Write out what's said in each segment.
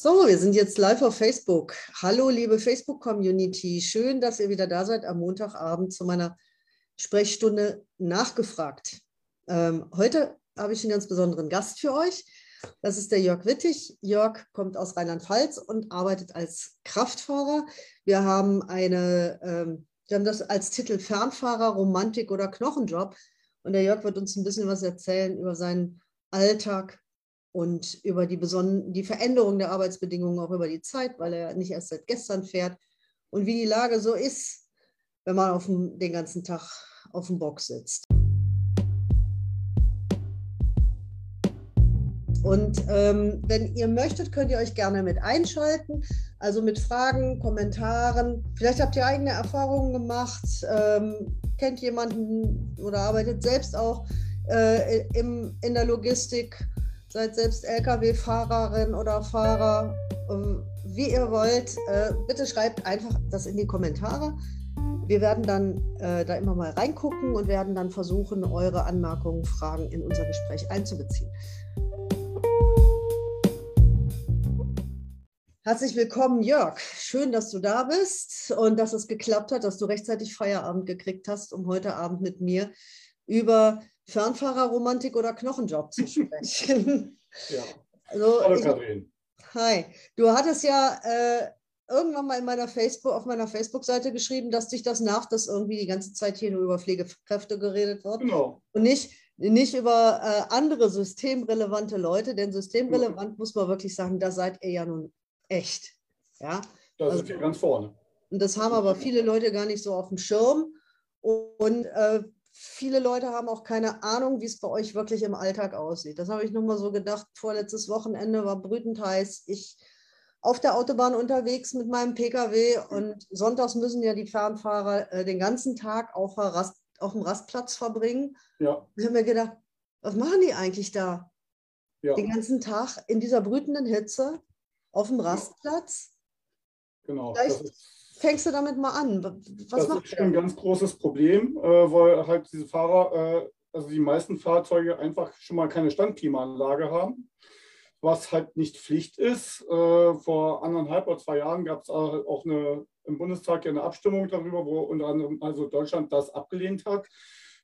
So, wir sind jetzt live auf Facebook. Hallo, liebe Facebook-Community. Schön, dass ihr wieder da seid am Montagabend zu meiner Sprechstunde nachgefragt. Ähm, heute habe ich einen ganz besonderen Gast für euch. Das ist der Jörg Wittig. Jörg kommt aus Rheinland-Pfalz und arbeitet als Kraftfahrer. Wir haben eine, ähm, wir haben das als Titel Fernfahrer, Romantik oder Knochenjob. Und der Jörg wird uns ein bisschen was erzählen über seinen Alltag und über die, die Veränderung der Arbeitsbedingungen auch über die Zeit, weil er nicht erst seit gestern fährt und wie die Lage so ist, wenn man auf dem, den ganzen Tag auf dem Box sitzt. Und ähm, wenn ihr möchtet, könnt ihr euch gerne mit einschalten, also mit Fragen, Kommentaren. Vielleicht habt ihr eigene Erfahrungen gemacht, ähm, kennt jemanden oder arbeitet selbst auch äh, im, in der Logistik seid selbst Lkw-Fahrerin oder Fahrer, ähm, wie ihr wollt. Äh, bitte schreibt einfach das in die Kommentare. Wir werden dann äh, da immer mal reingucken und werden dann versuchen, eure Anmerkungen, Fragen in unser Gespräch einzubeziehen. Herzlich willkommen, Jörg. Schön, dass du da bist und dass es geklappt hat, dass du rechtzeitig Feierabend gekriegt hast, um heute Abend mit mir über Fernfahrerromantik oder Knochenjob zu sprechen. ja. Also, Hallo Kathrin. Hi. Du hattest ja äh, irgendwann mal in meiner Facebook, auf meiner Facebook-Seite geschrieben, dass dich das nervt, dass irgendwie die ganze Zeit hier nur über Pflegekräfte geredet wird. Genau. Und nicht, nicht über äh, andere systemrelevante Leute, denn systemrelevant mhm. muss man wirklich sagen, da seid ihr ja nun echt. Ja? Da also, sind wir ganz vorne. Und das haben aber viele Leute gar nicht so auf dem Schirm. Und äh, viele Leute haben auch keine Ahnung, wie es bei euch wirklich im Alltag aussieht. Das habe ich nur mal so gedacht. Vorletztes Wochenende war brütend heiß. Ich auf der Autobahn unterwegs mit meinem Pkw und sonntags müssen ja die Fernfahrer äh, den ganzen Tag auf, Rast, auf, dem Rastplatz verbringen. Ja. Ich habe mir gedacht, was machen die eigentlich da? Ja. Den ganzen Tag in dieser brütenden Hitze auf dem Rastplatz? Genau. Vielleicht, das ist fängst du damit mal an? Was das ist ein ganz großes Problem, äh, weil halt diese Fahrer, äh, also die meisten Fahrzeuge einfach schon mal keine Standklimaanlage haben, was halt nicht Pflicht ist. Äh, vor anderthalb oder zwei Jahren gab es auch eine, im Bundestag eine Abstimmung darüber, wo unter anderem also Deutschland das abgelehnt hat.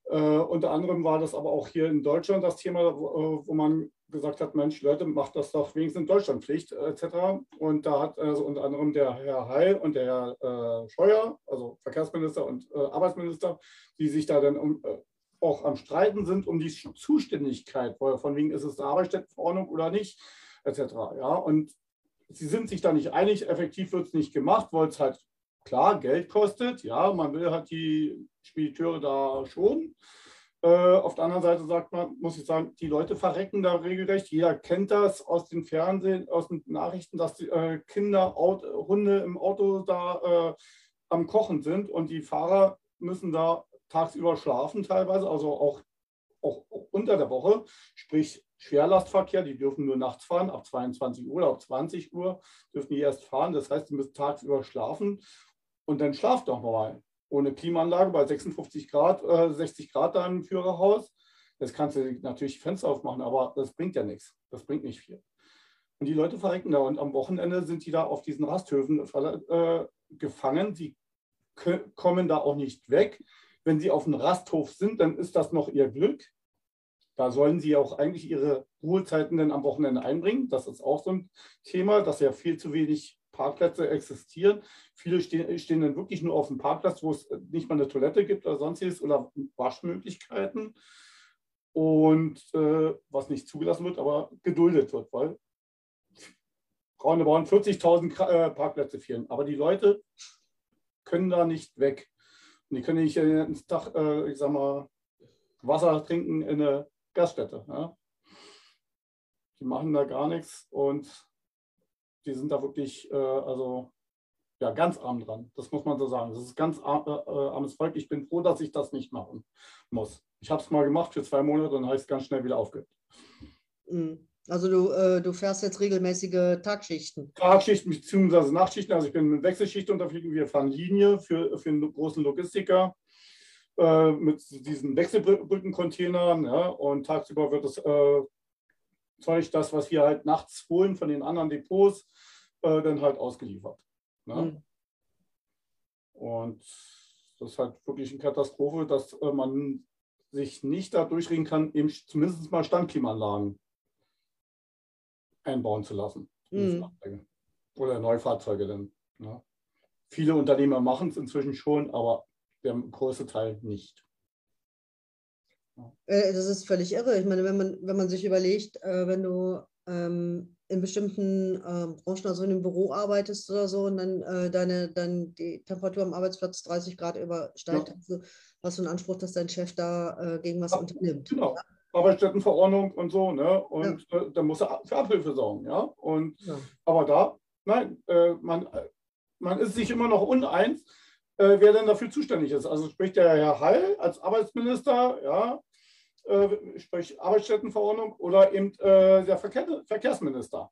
Unter anderem war das aber auch hier in Deutschland das Thema, wo man gesagt hat, Mensch, Leute, macht das doch wenigstens in Deutschland Pflicht, äh, etc. Und da hat also unter anderem der Herr Heil und der Herr äh, Scheuer, also Verkehrsminister und äh, Arbeitsminister, die sich da dann um, äh, auch am Streiten sind um die Zuständigkeit, von wegen ist es eine Arbeitsstättenverordnung oder nicht, etc. Ja, und sie sind sich da nicht einig, effektiv wird es nicht gemacht, weil es halt klar Geld kostet. Ja, man will halt die Spediteure da schon. Äh, auf der anderen Seite sagt man, muss ich sagen, die Leute verrecken da regelrecht. Jeder kennt das aus dem Fernsehen, aus den Nachrichten, dass die äh, Kinder, Auto, Hunde im Auto da äh, am Kochen sind und die Fahrer müssen da tagsüber schlafen teilweise, also auch, auch unter der Woche, sprich Schwerlastverkehr, die dürfen nur nachts fahren, ab 22 Uhr oder ab 20 Uhr dürfen die erst fahren. Das heißt, die müssen tagsüber schlafen und dann schlaft doch mal ohne Klimaanlage bei 56 Grad, äh, 60 Grad da im Führerhaus. Das kannst du natürlich Fenster aufmachen, aber das bringt ja nichts. Das bringt nicht viel. Und die Leute verrecken da und am Wochenende sind die da auf diesen Rasthöfen äh, gefangen. Sie kommen da auch nicht weg. Wenn sie auf dem Rasthof sind, dann ist das noch ihr Glück. Da sollen sie auch eigentlich ihre Ruhezeiten dann am Wochenende einbringen. Das ist auch so ein Thema, dass ja viel zu wenig Parkplätze existieren. Viele stehen, stehen dann wirklich nur auf dem Parkplatz, wo es nicht mal eine Toilette gibt oder sonstiges oder Waschmöglichkeiten. Und äh, was nicht zugelassen wird, aber geduldet wird, weil roundabout 40.000 äh, Parkplätze fehlen. Aber die Leute können da nicht weg. Und die können nicht jeden Tag, äh, ich sag mal, Wasser trinken in eine Gaststätte. Ja? Die machen da gar nichts und die sind da wirklich, äh, also ja, ganz arm dran. Das muss man so sagen. Das ist ganz ar äh, äh, armes Volk. Ich bin froh, dass ich das nicht machen muss. Ich habe es mal gemacht für zwei Monate und habe es ganz schnell wieder aufgehört. Mhm. Also du, äh, du fährst jetzt regelmäßige Tagschichten? Tagschichten bzw. Nachtschichten. Also ich bin mit Wechselschicht unterwegs. Wir fahren Linie für, für einen großen Logistiker äh, mit diesen Wechselbrückencontainern. Ja, und tagsüber wird es äh, Zeug, das, was wir halt nachts holen von den anderen Depots, äh, dann halt ausgeliefert. Ne? Mhm. Und das ist halt wirklich eine Katastrophe, dass äh, man sich nicht da durchreden kann, eben zumindest mal Standklimaanlagen einbauen zu lassen. Mhm. Oder Neufahrzeuge dann. Ne? Viele Unternehmer machen es inzwischen schon, aber der größte Teil nicht. Äh, das ist völlig irre. Ich meine, wenn man, wenn man sich überlegt, äh, wenn du ähm, in bestimmten äh, Branchen, also in einem Büro arbeitest oder so, und dann äh, deine, dann die Temperatur am Arbeitsplatz 30 Grad übersteigt, ja. also hast du einen Anspruch, dass dein Chef da äh, gegen was ja, unternimmt. Genau. Ja? Arbeitsstättenverordnung und so, ne? Und ja. Äh, dann muss er für Abhilfe sorgen, ja. Und aber da, nein, man, man ist sich immer noch uneins äh, wer denn dafür zuständig ist. Also spricht der Herr Hall als Arbeitsminister, ja, äh, sprich Arbeitsstättenverordnung oder eben äh, der Verkehr, Verkehrsminister.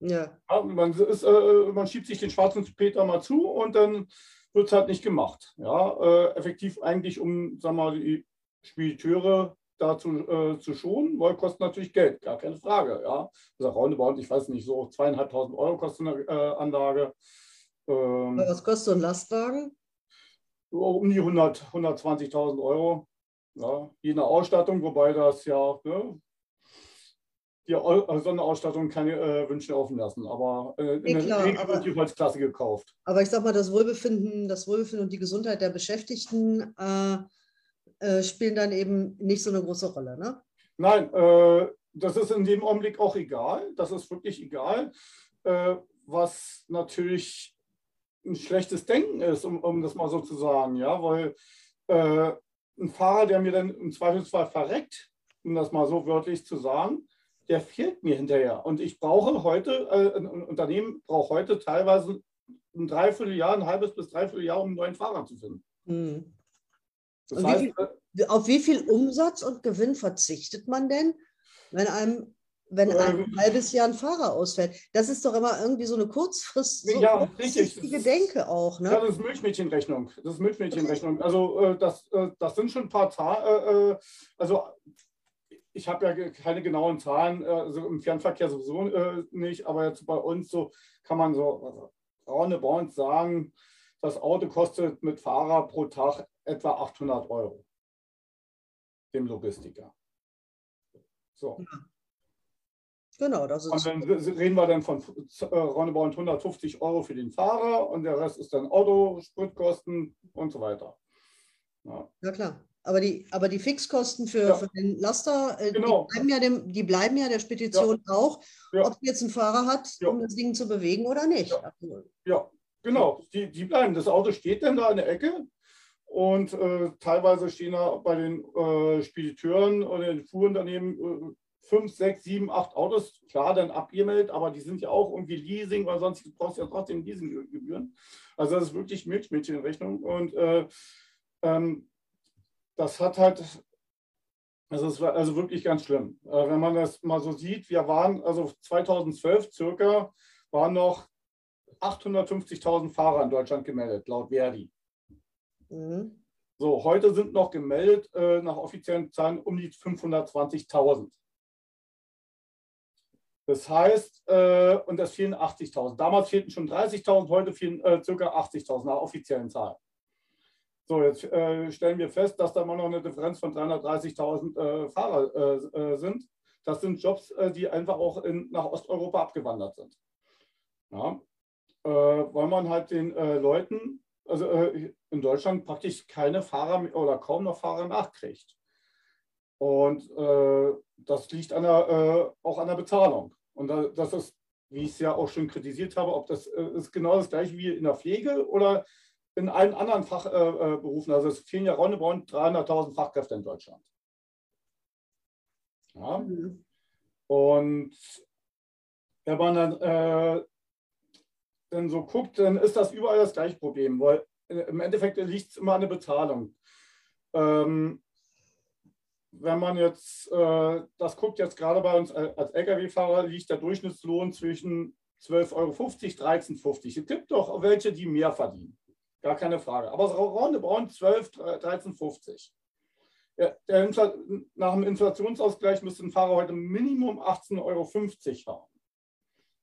Ja. ja man, ist, äh, man, schiebt sich den schwarzen Peter mal zu und dann wird es halt nicht gemacht. Ja, äh, effektiv eigentlich, um wir mal, die Spediteure dazu äh, zu schonen, weil kostet natürlich Geld, gar keine Frage. Ja, also roundabout, ich weiß nicht, so zweieinhalbtausend Euro kostet eine Anlage. Ähm, Was kostet so ein Lastwagen? Um die 100, 120.000 Euro. Ja, je nach Ausstattung, wobei das ja ne, die äh, Sonderausstattung keine äh, Wünsche offen lassen. Aber äh, in nee, klar, der Regel wird die Holzklasse gekauft. Aber ich sag mal, das Wohlbefinden, das Wohlbefinden und die Gesundheit der Beschäftigten äh, äh spielen dann eben nicht so eine große Rolle, ne? Nein, äh, das ist in dem Augenblick auch egal. Das ist wirklich egal. was natürlich ein schlechtes Denken ist, um, um das mal so zu sagen, ja, weil äh, ein Fahrer, der mir dann im Zweifelsfall verreckt, um das mal so wörtlich zu sagen, der fehlt mir hinterher. Und ich brauche heute, äh, ein Unternehmen braucht heute teilweise ein Dreivierteljahr, ein halbes bis Dreivierteljahr, um einen neuen Fahrer zu finden. Hm. Das heißt, wie viel, auf wie viel Umsatz und Gewinn verzichtet man denn, wenn einem wenn ein halbes Jahr ein Fahrer ausfällt. Das ist doch immer irgendwie so eine Kurzfrist, so ja. Gedenke auch. Ne? Ja, das ist Milchmädchenrechnung. Das ist Milchmädchenrechnung. Also äh, das, äh, das sind schon ein paar Zahlen. Äh, also ich habe ja keine genauen Zahlen, also im Fernverkehr sowieso nicht, aber jetzt bei uns so kann man so roundabout sagen, das Auto kostet mit Fahrer pro Tag etwa 800 Euro. Dem Logistiker. So. Ja. Genau, das ist. Und dann reden wir dann von äh, roundabout 150 Euro für den Fahrer und der Rest ist dann Auto, Spritkosten und so weiter. Ja, ja klar. Aber die, aber die Fixkosten für, ja. für den Laster, äh, genau. die, bleiben ja dem, die bleiben ja der Spedition ja. auch, ob sie jetzt einen Fahrer hat, um das Ding zu bewegen oder nicht. Ja, also, ja genau. Die, die bleiben. Das Auto steht dann da in der Ecke und äh, teilweise stehen da bei den äh, Spediteuren oder den Fuhrunternehmen äh, fünf, sechs, sieben, acht Autos, klar, dann abgemeldet, aber die sind ja auch irgendwie Leasing, weil sonst brauchst du ja trotzdem Leasinggebühren. Also das ist wirklich Milchmädchenrechnung und äh, ähm, das hat halt, also es war also wirklich ganz schlimm. Äh, wenn man das mal so sieht, wir waren, also 2012 circa, waren noch 850.000 Fahrer in Deutschland gemeldet, laut Verdi. Mhm. So, heute sind noch gemeldet, äh, nach offiziellen Zahlen, um die 520.000. Das heißt, äh, und das fehlen 80.000. Damals fehlten schon 30.000, heute fehlen äh, ca. 80.000 nach offiziellen Zahlen. So, jetzt äh, stellen wir fest, dass da immer noch eine Differenz von 330.000 äh, Fahrer äh, äh, sind. Das sind Jobs, äh, die einfach auch in, nach Osteuropa abgewandert sind. Ja, weil man halt den Leuten, also in Deutschland praktisch keine Fahrer oder kaum noch Fahrer nachkriegt. Und das liegt an der, auch an der Bezahlung. Und das ist, wie ich es ja auch schon kritisiert habe, ob das äh, ist genau das gleiche wie in der Pflege oder in allen anderen Fachberufen. Äh, also es fehlen ja roundabout 300.000 Fachkräfte in Deutschland. Ja. Mhm. Und wenn man dann, äh, dann so guckt, dann ist das überall das gleiche Problem, weil äh, im Endeffekt liegt es immer an der Bezahlung. Ähm, wenn man jetzt, äh, das guckt jetzt gerade bei uns als Lkw-Fahrer, liegt der Durchschnittslohn zwischen 12,50 Euro, 13,50. Es gibt doch welche, die mehr verdienen. Gar keine Frage. Aber roundabout 12, 13,50. der, nach dem Inflationsausgleich müsste ein Fahrer heute Minimum 18,50 Euro haben.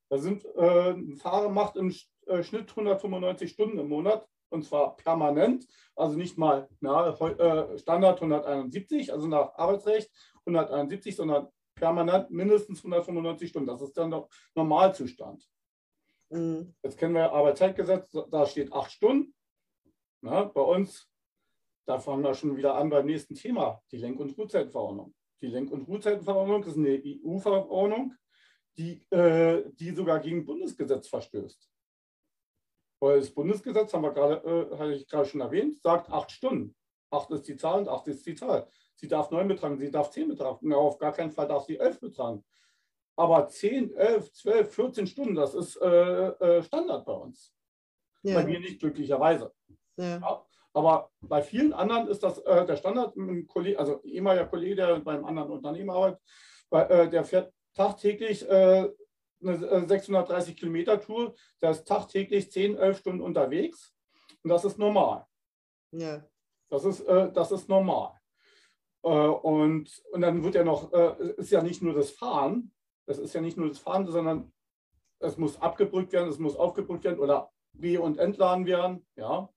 Da sind, äh, ein Fahrer macht im äh, Schnitt 195 Stunden im Monat und zwar permanent, also nicht mal na, äh, Standard 171, also nach Arbeitsrecht 171, sondern permanent mindestens 195 Stunden. Das ist dann der Normalzustand. Mhm. Jetzt kennen wir Arbeitszeitgesetz, da steht acht Stunden. Na, bei uns, da fangen wir schon wieder an beim nächsten Thema, die Lenk- und Ruhezeitenverordnung. Die Lenk- und Ruhezeitenverordnung ist eine EU-Verordnung, die, äh, die sogar gegen Bundesgesetz verstößt. Weil das Bundesgesetz, haben wir gerade, äh, hatte ich gerade schon erwähnt, sagt acht Stunden. Acht ist die Zahl und acht ist die Zahl. Sie darf neun betragen, sie darf zehn betragen. auf gar keinen Fall darf sie elf betragen. Aber 10, 11, 12, 14 Stunden, das ist äh, äh, Standard bei uns. Ja. Bei mir nicht glücklicherweise. Ja. Ja, aber bei vielen anderen ist das äh, der Standard. Ein Kollege, also ehemaliger Kollege, der beim anderen Unternehmen arbeitet, äh, der fährt tagtäglich äh, eine 630 äh, Kilometer Tour, der ist tagtäglich 10, 11 Stunden unterwegs und das ist normal. Ja. Das ist, äh, das ist normal. Äh, und, und dann wird ja noch, äh, ist ja nicht nur das Fahren, das ist ja nicht nur das Fahren, sondern es muss abgebrückt werden, es muss aufgebrückt werden oder be- und entladen werden. Ja.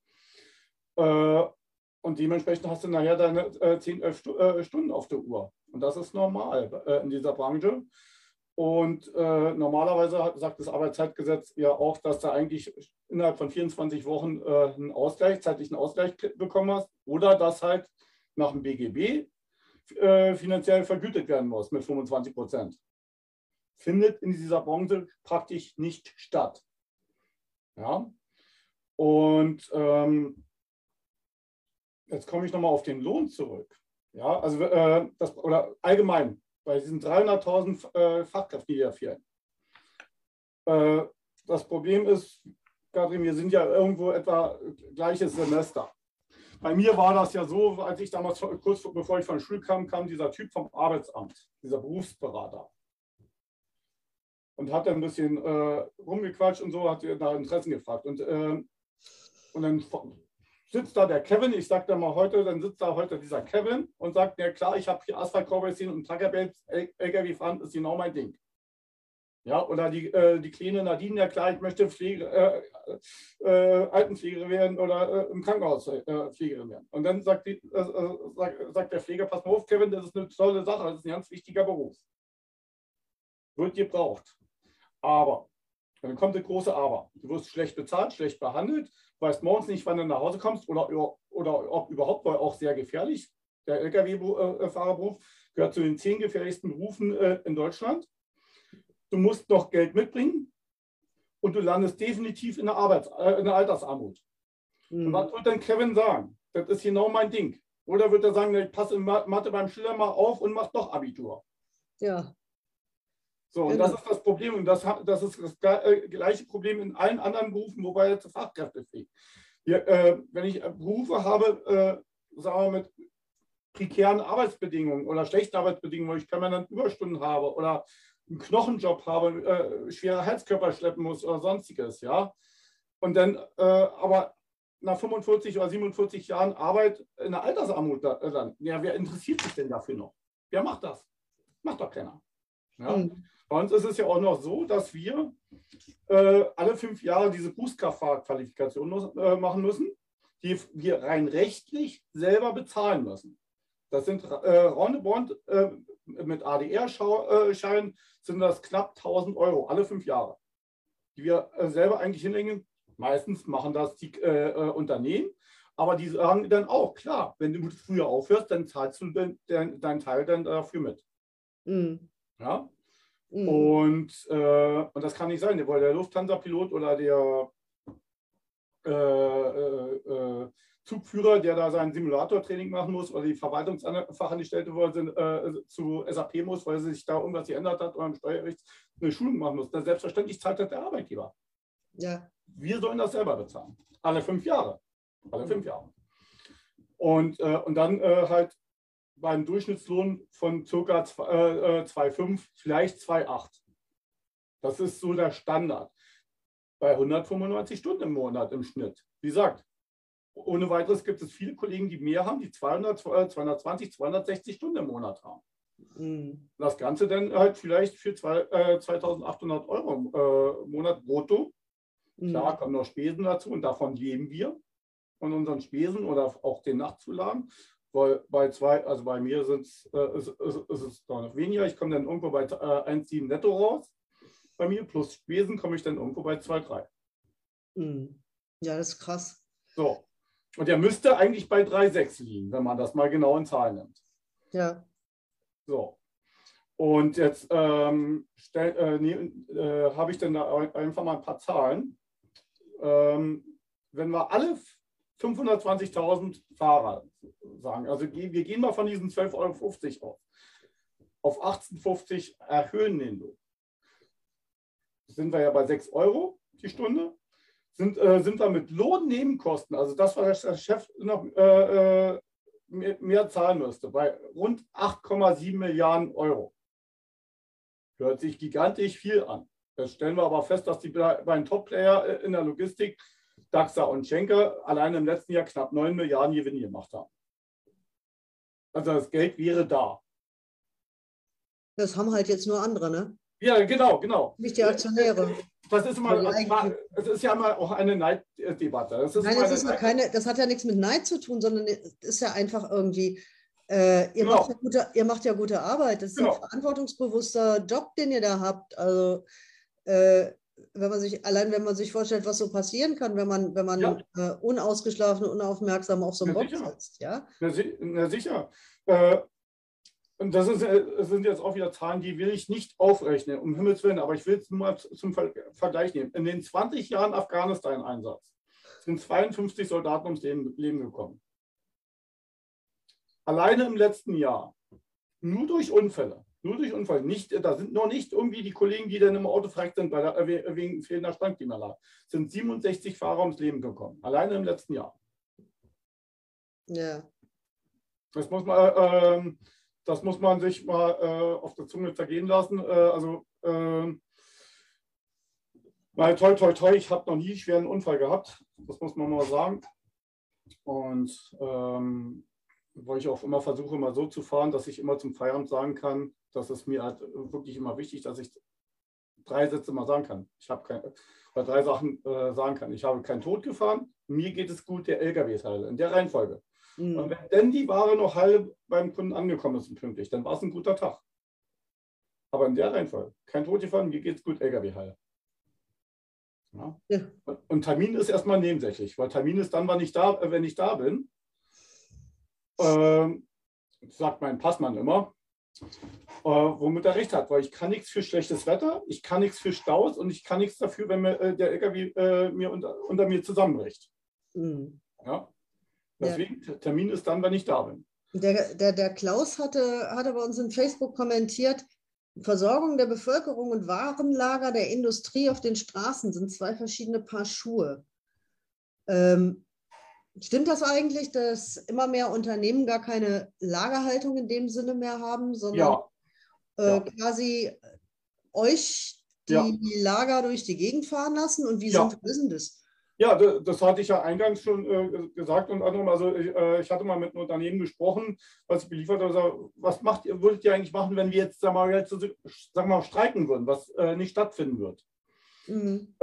Äh, und dementsprechend hast du nachher deine äh, 10, 11 äh, Stunden auf der Uhr. Und das ist normal äh, in dieser Branche. Und äh, normalerweise sagt das Arbeitszeitgesetz ja auch, dass du eigentlich innerhalb von 24 Wochen äh, einen Ausgleich, zeitlichen Ausgleich bekommen hast oder dass halt nach dem BGB äh, finanziell vergütet werden muss mit 25 Prozent. Findet in dieser Branche praktisch nicht statt. Ja? Und ähm, jetzt komme ich nochmal auf den Lohn zurück. Ja, also äh, das, oder allgemein, bei diesen 300.000 äh, Fachkräften, die hier fehlen. Äh, das Problem ist, Katrin, wir sind ja irgendwo etwa gleiches Semester. Bei mir war das ja so, als ich damals, kurz bevor ich von der Schule kam, kam dieser Typ vom Arbeitsamt, dieser Berufsberater. Und hat ein bisschen äh, rumgequatscht und so, hat da Interessen gefragt. Und, äh, und dann sitzt da der Kevin, ich sage da mal heute, dann sitzt da heute dieser Kevin und sagt, ja klar, ich habe hier Asphalt-Cowboys und Truckerbells, LKW fahren ist genau mein Ding. Ja, oder die, äh, die kleine Nadine, ja klar, ich möchte Pflege, äh, äh, Altenpflegerin werden oder äh, im Krankenhaus äh, Pflegerin werden. Und dann sagt, die, äh, sagt, sagt, der Pfleger, pass mal auf, Kevin, das ist eine tolle Sache, das ist ein ganz wichtiger Beruf. Wird gebraucht. Aber, dann kommt das große Aber. Du wirst schlecht bezahlt, schlecht behandelt, weißt morgens nicht, wann du nach Hause kommst oder, oder ob überhaupt, weil auch sehr gefährlich. Der Lkw-Fahrerberuf gehört zu den zehn gefährlichsten Berufen äh, in Deutschland. Du musst noch Geld mitbringen und du landest definitiv in der, Arbeits-, äh, in der Altersarmut. Mhm. was wird denn Kevin sagen? Das ist genau mein Ding. Oder wird er sagen, ich passe in Mathe beim Schiller mal auf und mache doch Abitur? Ja. So, und genau. das ist das Problem. Und das, das ist das äh, gleiche Problem in allen anderen Berufen, wobei jetzt Fachkräfte fehlen. äh, wenn ich Berufe habe, äh, sagen wir mit prekären Arbeitsbedingungen oder schlechten Arbeitsbedingungen, wo ich permanent Überstunden habe oder einen Knochenjob habe, äh, schwere Heizkörper schleppen muss oder sonstiges, ja. Und dann äh, aber nach 45 oder 47 Jahren Arbeit in der Altersarmut äh, dann, ja, wer interessiert sich denn dafür noch? Wer macht das? Macht doch keiner. Ja? Mhm. Bei uns ist es ja auch noch so, dass wir äh, alle fünf Jahre diese Berufskraftfahrqualifikation äh, machen müssen, die wir rein rechtlich selber bezahlen müssen. Das sind äh, roundabout äh, mit ADR-Schein sind das knapp 1000 Euro alle fünf Jahre, die wir äh, selber eigentlich hinlegen. Meistens machen das die äh, äh, Unternehmen, aber die sagen dann auch, klar, wenn du früher aufhörst, dann zahlst du deinen dein Teil dann dafür mit. Mhm. Ja? Mhm. Und, äh, und das kann nicht sein, weil der Lufthansa-Pilot oder der äh, äh, äh, Zugführer, der da sein Simulatortraining machen muss, oder die Verwaltungsfachangestellte, er äh, zu SAP muss, weil sich da irgendwas geändert hat oder im Steuerrecht eine Schulung machen muss. Das selbstverständlich zahlt das der Arbeitgeber. Ja. Wir sollen das selber bezahlen. Alle fünf Jahre. Alle fünf Jahre. Und, äh, und dann äh, halt beim Durchschnittslohn von ca. 2,5, äh, vielleicht 2,8. Das ist so der Standard. Bei 195 Stunden im Monat im Schnitt. Wie gesagt, ohne weiteres gibt es viele Kollegen, die mehr haben, die 200, 220, 260 Stunden im Monat haben. Mhm. Das Ganze dann halt vielleicht für zwei, äh, 2800 Euro im äh, Monat brutto. Mhm. Klar, kommen noch Spesen dazu und davon leben wir von unseren Spesen oder auch den Nachtzulagen. Weil bei zwei, also bei mir sind äh, ist, ist, ist es noch weniger. Ich komme dann irgendwo bei äh, 1,7 netto raus. Bei mir plus Spesen komme ich dann irgendwo bei 2,3. Mhm. Ja, das ist krass. So. Und er müsste eigentlich bei 3,6 liegen, wenn man das mal genau in Zahlen nimmt. Ja. So. Und jetzt ähm, äh, nee, äh, habe ich dann da einfach mal ein paar Zahlen. Ähm, wenn wir alle 520.000 Fahrer sagen, also wir gehen mal von diesen 12,50 Euro auf, auf 18,50 erhöhen den Lohn. Sind wir ja bei 6 Euro die Stunde sind, äh, sind wir mit Lohnnebenkosten, also das, was der Chef noch äh, äh mehr, mehr, zahlen müsste, bei rund 8,7 Milliarden Euro. Hört sich gigantisch viel an. Jetzt stellen wir aber fest, dass die beiden Top-Player äh, in der Logistik, DAXA und Schenker, allein im letzten Jahr knapp 9 Milliarden Gewinn gemacht haben. Also das Geld wäre da. Das haben halt jetzt nur andere, ne? Ja, genau, genau. Nicht die Aktionäre. Das ist immer, es ist ja immer auch eine Neiddebatte. Das Nein, das, ist keine, das hat ja nichts mit Neid zu tun, sondern es ist ja einfach irgendwie, äh, ihr, genau. macht ja gute, ihr macht ja gute Arbeit. Das ist genau. ein verantwortungsbewusster Job, den ihr da habt. Also äh, wenn man sich, allein wenn man sich vorstellt, was so passieren kann, wenn man, wenn man ja. äh, unausgeschlafen, unaufmerksam auf so einem Bock sitzt. Ja? Na, na sicher. Äh, und das, ist, äh, das, sind jetzt auch wieder Zahlen, die will ich nicht aufrechnen, um Himmels Willen, aber ich will es nur mal zum Vergleich nehmen. In den 20 Jahren Afghanistan-Einsatz sind 52 Soldaten ums Leben, Leben gekommen. Alleine im letzten Jahr, nur durch Unfälle, nur durch Unfälle, nicht, da sind noch nicht irgendwie die Kollegen, die dann im Auto fragt sind der, äh, wegen fehlender Standklimaanlage, sind 67 Fahrer ums Leben gekommen. Alleine im letzten Jahr. Ja. Das muss man, äh, ähm, das muss man sich mal äh, auf der Zunge zergehen lassen. Äh, also, äh, weil toi, toi, toi, ich habe noch nie einen schweren Unfall gehabt. Das muss man mal sagen. Und ähm, weil ich auch immer versuche, immer so zu fahren, dass ich immer zum Feierabend sagen kann, dass es mir halt wirklich immer wichtig, dass ich drei Sätze mal sagen kann. Ich habe keine, oder drei Sachen äh, sagen kann. Ich habe keinen Tod gefahren, mir geht es gut, der LKW ist heil. In der Reihenfolge. Mhm. Und wenn denn die Ware noch heil beim Kunden angekommen ist und pünktlich, dann war es ein guter Tag. Aber in der Reihenfolge, kein Tod gefahren, mir geht es gut, LKW heil. Ja. Ja. Und Termin ist erstmal nebensächlich, weil Termin ist dann, wann ich da, wenn ich da bin. Ähm, sagt mein Passmann immer, äh, womit er recht hat, weil ich kann nichts für schlechtes Wetter, ich kann nichts für Staus und ich kann nichts dafür, wenn mir, äh, der LKW äh, mir unter, unter, mir zusammenbricht. Mhm. Ja? Deswegen, ja. Termin ist dann, wenn ich da bin. Der, der, der Klaus hatte, hatte bei uns in Facebook kommentiert, Versorgung der Bevölkerung und Warenlager der Industrie auf den Straßen sind zwei verschiedene Paar Schuhe. Ähm, stimmt das eigentlich, dass immer mehr Unternehmen gar keine Lagerhaltung in dem Sinne mehr haben, sondern ja. Äh, ja. quasi euch die ja. Lager durch die Gegend fahren lassen? Und wie ja. denn das? Ja, das hatte ich ja eingangs schon äh, gesagt. Und anderem, also ich, äh, ich, hatte mal mit einem Unternehmen gesprochen, was ich beliefert habe. Also, was macht würdet ihr eigentlich machen, wenn wir jetzt, sagen wir mal, jetzt, sagen wir mal streiken würden, was äh, nicht stattfinden wird? Mhm.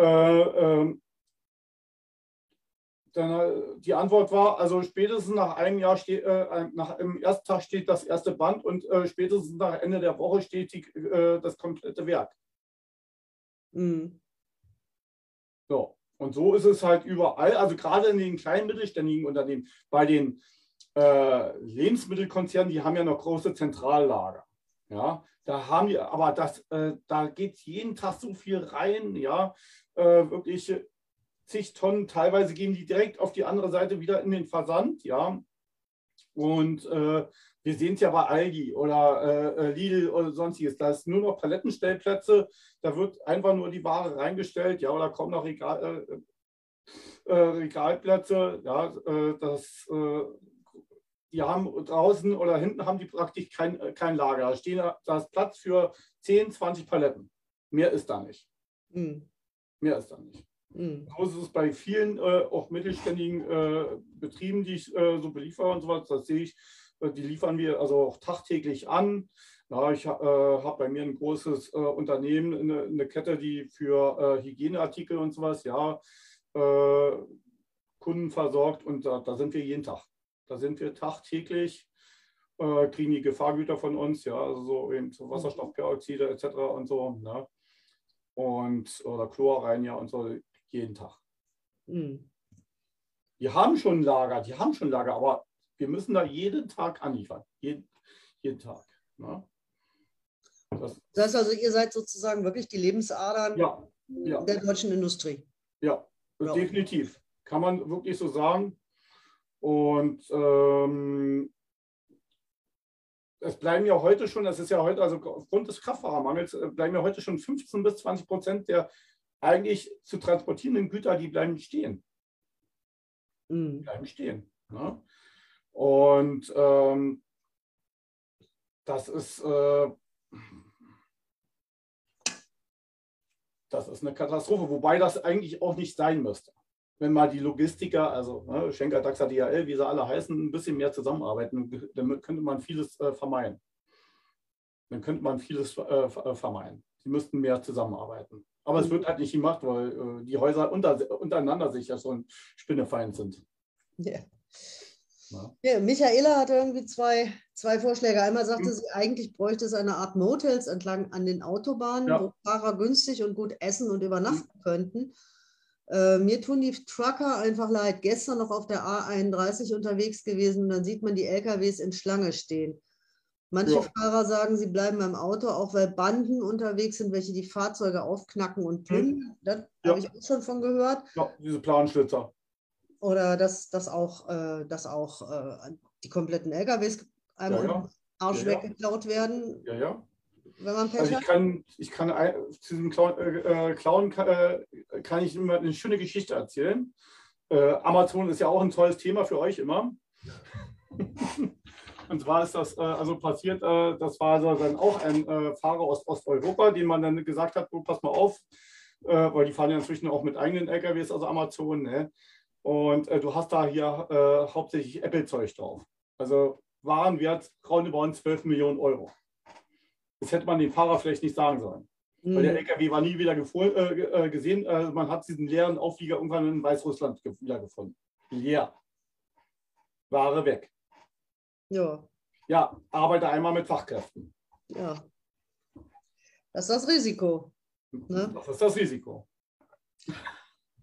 Äh, dann, äh, die Antwort war, also spätestens nach einem Jahr steht, äh, nach dem ersten Tag steht das erste Band und spätestens nach Ende der Woche steht die, das komplette Werk. Mhm. So. Und so ist es halt überall, also gerade in den kleinen mittelständigen Unternehmen, bei den äh, Lebensmittelkonzernen, die haben ja noch große Zentrallager. Ja, da haben wir, aber das, äh, da geht jeden Tag so viel rein, ja, äh, wirklich zig Tonnen, teilweise gehen die direkt auf die andere Seite wieder in den Versand, ja. Und äh, wir sehen es ja bei Aldi oder äh, äh, Lidl oder sonstiges. Da ist nur noch Palettenstellplätze. Da wird einfach nur die Ware reingestellt, ja, oder kommen noch Regal, äh, äh, Regalplätze. Ja, äh, das, äh, die haben draußen oder hinten haben die praktisch kein, kein Lager. Da, stehen, da ist Platz für 10, 20 Paletten. Mehr ist da nicht. Mhm. Mehr ist da nicht. Mhm. So ist es bei vielen äh, auch mittelständigen äh, Betrieben, die ich äh, so beliefere und so was. Das sehe ich, äh, die liefern wir also auch tagtäglich an. Ja, ich äh, habe bei mir ein großes äh, Unternehmen, eine, eine, Kette, die für Hygieneartikel und sowas, ja, Kunden versorgt und da, sind wir jeden Tag. Da sind wir tagtäglich, kriegen die Gefahrgüter von uns, ja, also so eben so Wasserstoffperoxide etc. und so. Ne? Und oder Chlorreiniger und so jeden Tag. Mhm. Die haben schon Lager, die haben schon Lager, aber wir müssen da jeden Tag anliefern. Jeden, jeden Tag. Ne? Das, das heißt also, ihr seid sozusagen wirklich die Lebensadern ja, ja. der deutschen Industrie. Ja, ja, definitiv. Kann man wirklich so sagen. Und ähm, es bleiben ja heute schon, das ist ja heute, also aufgrund des Kraftfahrermangels, äh, bleiben ja heute schon 15 bis 20 Prozent der eigentlich zu transportierenden Güter, die bleiben stehen. Mhm. Die bleiben stehen. Ne? Und ähm, das ist, äh, das ist eine Katastrophe, wobei das eigentlich auch nicht sein müsste. Wenn mal die Logistiker, also ne, Schenker, DAXA, DHL, wie sie alle heißen, ein bisschen mehr zusammenarbeiten, dann könnte man vieles äh, vermeiden. Dann könnte man vieles äh, äh vermeiden. Sie müssten mehr zusammenarbeiten. Aber es wird halt nicht gemacht, weil äh, die Häuser unter, untereinander sich ja schon Spinnefeind sind. Ja. Ja, Michaela hatte irgendwie zwei, zwei Vorschläge. Einmal sagte mhm. sie, eigentlich bräuchte es eine Art Motels entlang an den Autobahnen, ja. wo Fahrer günstig und gut essen und übernachten mhm. könnten. Äh, mir tun die Trucker einfach leid. Gestern noch auf der A31 unterwegs gewesen und dann sieht man die LKWs in Schlange stehen. Manche ja. Fahrer sagen, sie bleiben beim Auto, auch weil Banden unterwegs sind, welche die Fahrzeuge aufknacken und plündern. Mhm. Das ja. habe ich auch schon von gehört. Ja, diese Planschlitzer. Oder dass, dass auch, äh, dass auch äh, die kompletten LKWs einmal ja, ja. Arsch ja, weggeklaut werden. Ja, ja. Wenn man Pech also ich kann, ich kann zu diesem Clown, äh, Clown kann, äh, kann, ich immer eine schöne Geschichte erzählen. Äh, Amazon ist ja auch ein tolles Thema für euch immer. Und zwar ist das äh, also passiert, äh, das war also dann auch ein äh, Fahrer aus Osteuropa, dem man dann gesagt hat, oh, pass mal auf, äh, weil die fahren ja inzwischen auch mit eigenen LKWs, also Amazon. Ne? Und äh, du hast da hier äh, hauptsächlich Apple-Zeug drauf. Also Warenwert roundabout 12 Millionen Euro. Das hätte man dem Fahrer vielleicht nicht sagen sollen. Mhm. Weil der mhm. LKW war nie wieder gesehen. man hat diesen leeren Auflieger irgendwann in Weißrussland wiedergefunden. Leer. Ware weg. Ja. Ja, arbeite einmal mit Fachkräften. Ja. Das ist das Risiko. Ne? Das ist das Risiko.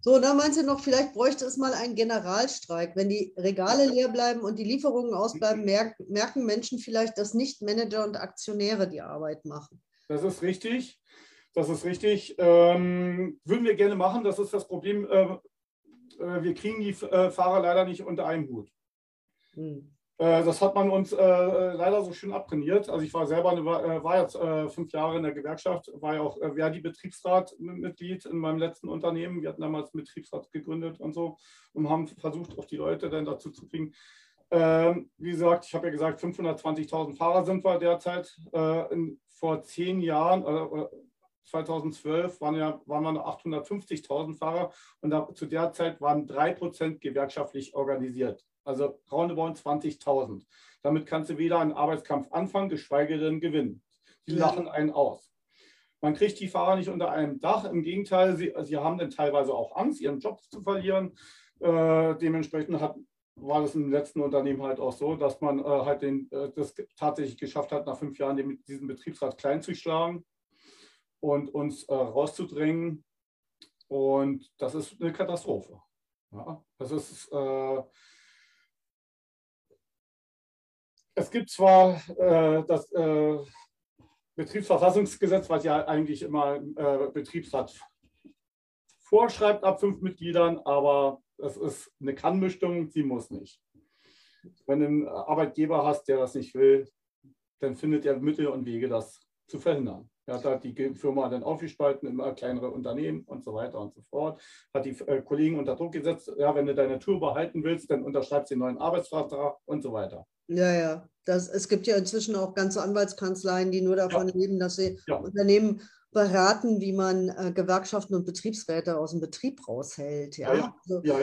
So, dann meinst du noch, vielleicht bräuchte es mal einen Generalstreik. Wenn die Regale leer bleiben und die Lieferungen ausbleiben, merken Menschen vielleicht, dass nicht Manager und Aktionäre die Arbeit machen. Das ist richtig. Das ist richtig. Ähm, würden wir gerne machen. Das ist das Problem. Äh, äh wir kriegen die äh, Fahrer leider nicht unter einen Hut. Hm. Äh, das hat man uns äh, leider so schön abtrainiert. Also ich war selber, eine, äh, war jetzt äh, fünf Jahre in der Gewerkschaft, war ja auch äh, Verdi-Betriebsrat-Mitglied in meinem letzten Unternehmen. Wir hatten damals Betriebsrat gegründet und so und haben versucht, auch die Leute dann dazu zu kriegen. Ähm, wie gesagt, ich habe ja gesagt, 520.000 Fahrer sind wir derzeit. Äh, in, vor zehn Jahren, 2012 waren, ja, waren wir 850.000 Fahrer und da, zu der Zeit waren drei Prozent gewerkschaftlich organisiert also roundabout 20.000. Damit kannst du weder einen Arbeitskampf anfangen, geschweige denn gewinnen. Die lachen einen aus. Man kriegt die Fahrer nicht unter einem Dach. Im Gegenteil, sie, sie haben dann teilweise auch Angst, ihren Job zu verlieren. Äh, dementsprechend hat, war das im letzten Unternehmen halt auch so, dass man äh, halt den, äh, das tatsächlich geschafft hat, nach fünf Jahren den, diesen Betriebsrat klein zu schlagen und uns äh, rauszudrängen. Und das ist eine Katastrophe. Ja, das ist es gibt zwar äh, das äh, Betriebsverfassungsgesetz, was ja eigentlich immer äh, Betriebsrat vorschreibt ab fünf Mitgliedern, aber es ist eine Kannmischung, sie muss nicht. Wenn du einen Arbeitgeber hast, der das nicht will, dann findet er Mittel und Wege, das zu verhindern. Er hat halt die Firma dann aufgespalten, immer kleinere Unternehmen und so weiter und so fort. Hat die äh, Kollegen unter Druck gesetzt, ja, wenn du deine Tour behalten willst, dann unterschreibst du den neuen Arbeitsvertrag und so weiter. Ja, ja. Das, es gibt ja inzwischen auch ganze Anwaltskanzleien, die nur davon ja. leben, dass sie ja. Unternehmen beraten, wie man äh, Gewerkschaften und Betriebsräte aus dem Betrieb raushält. Ja, Ja, ja. Also, Ja,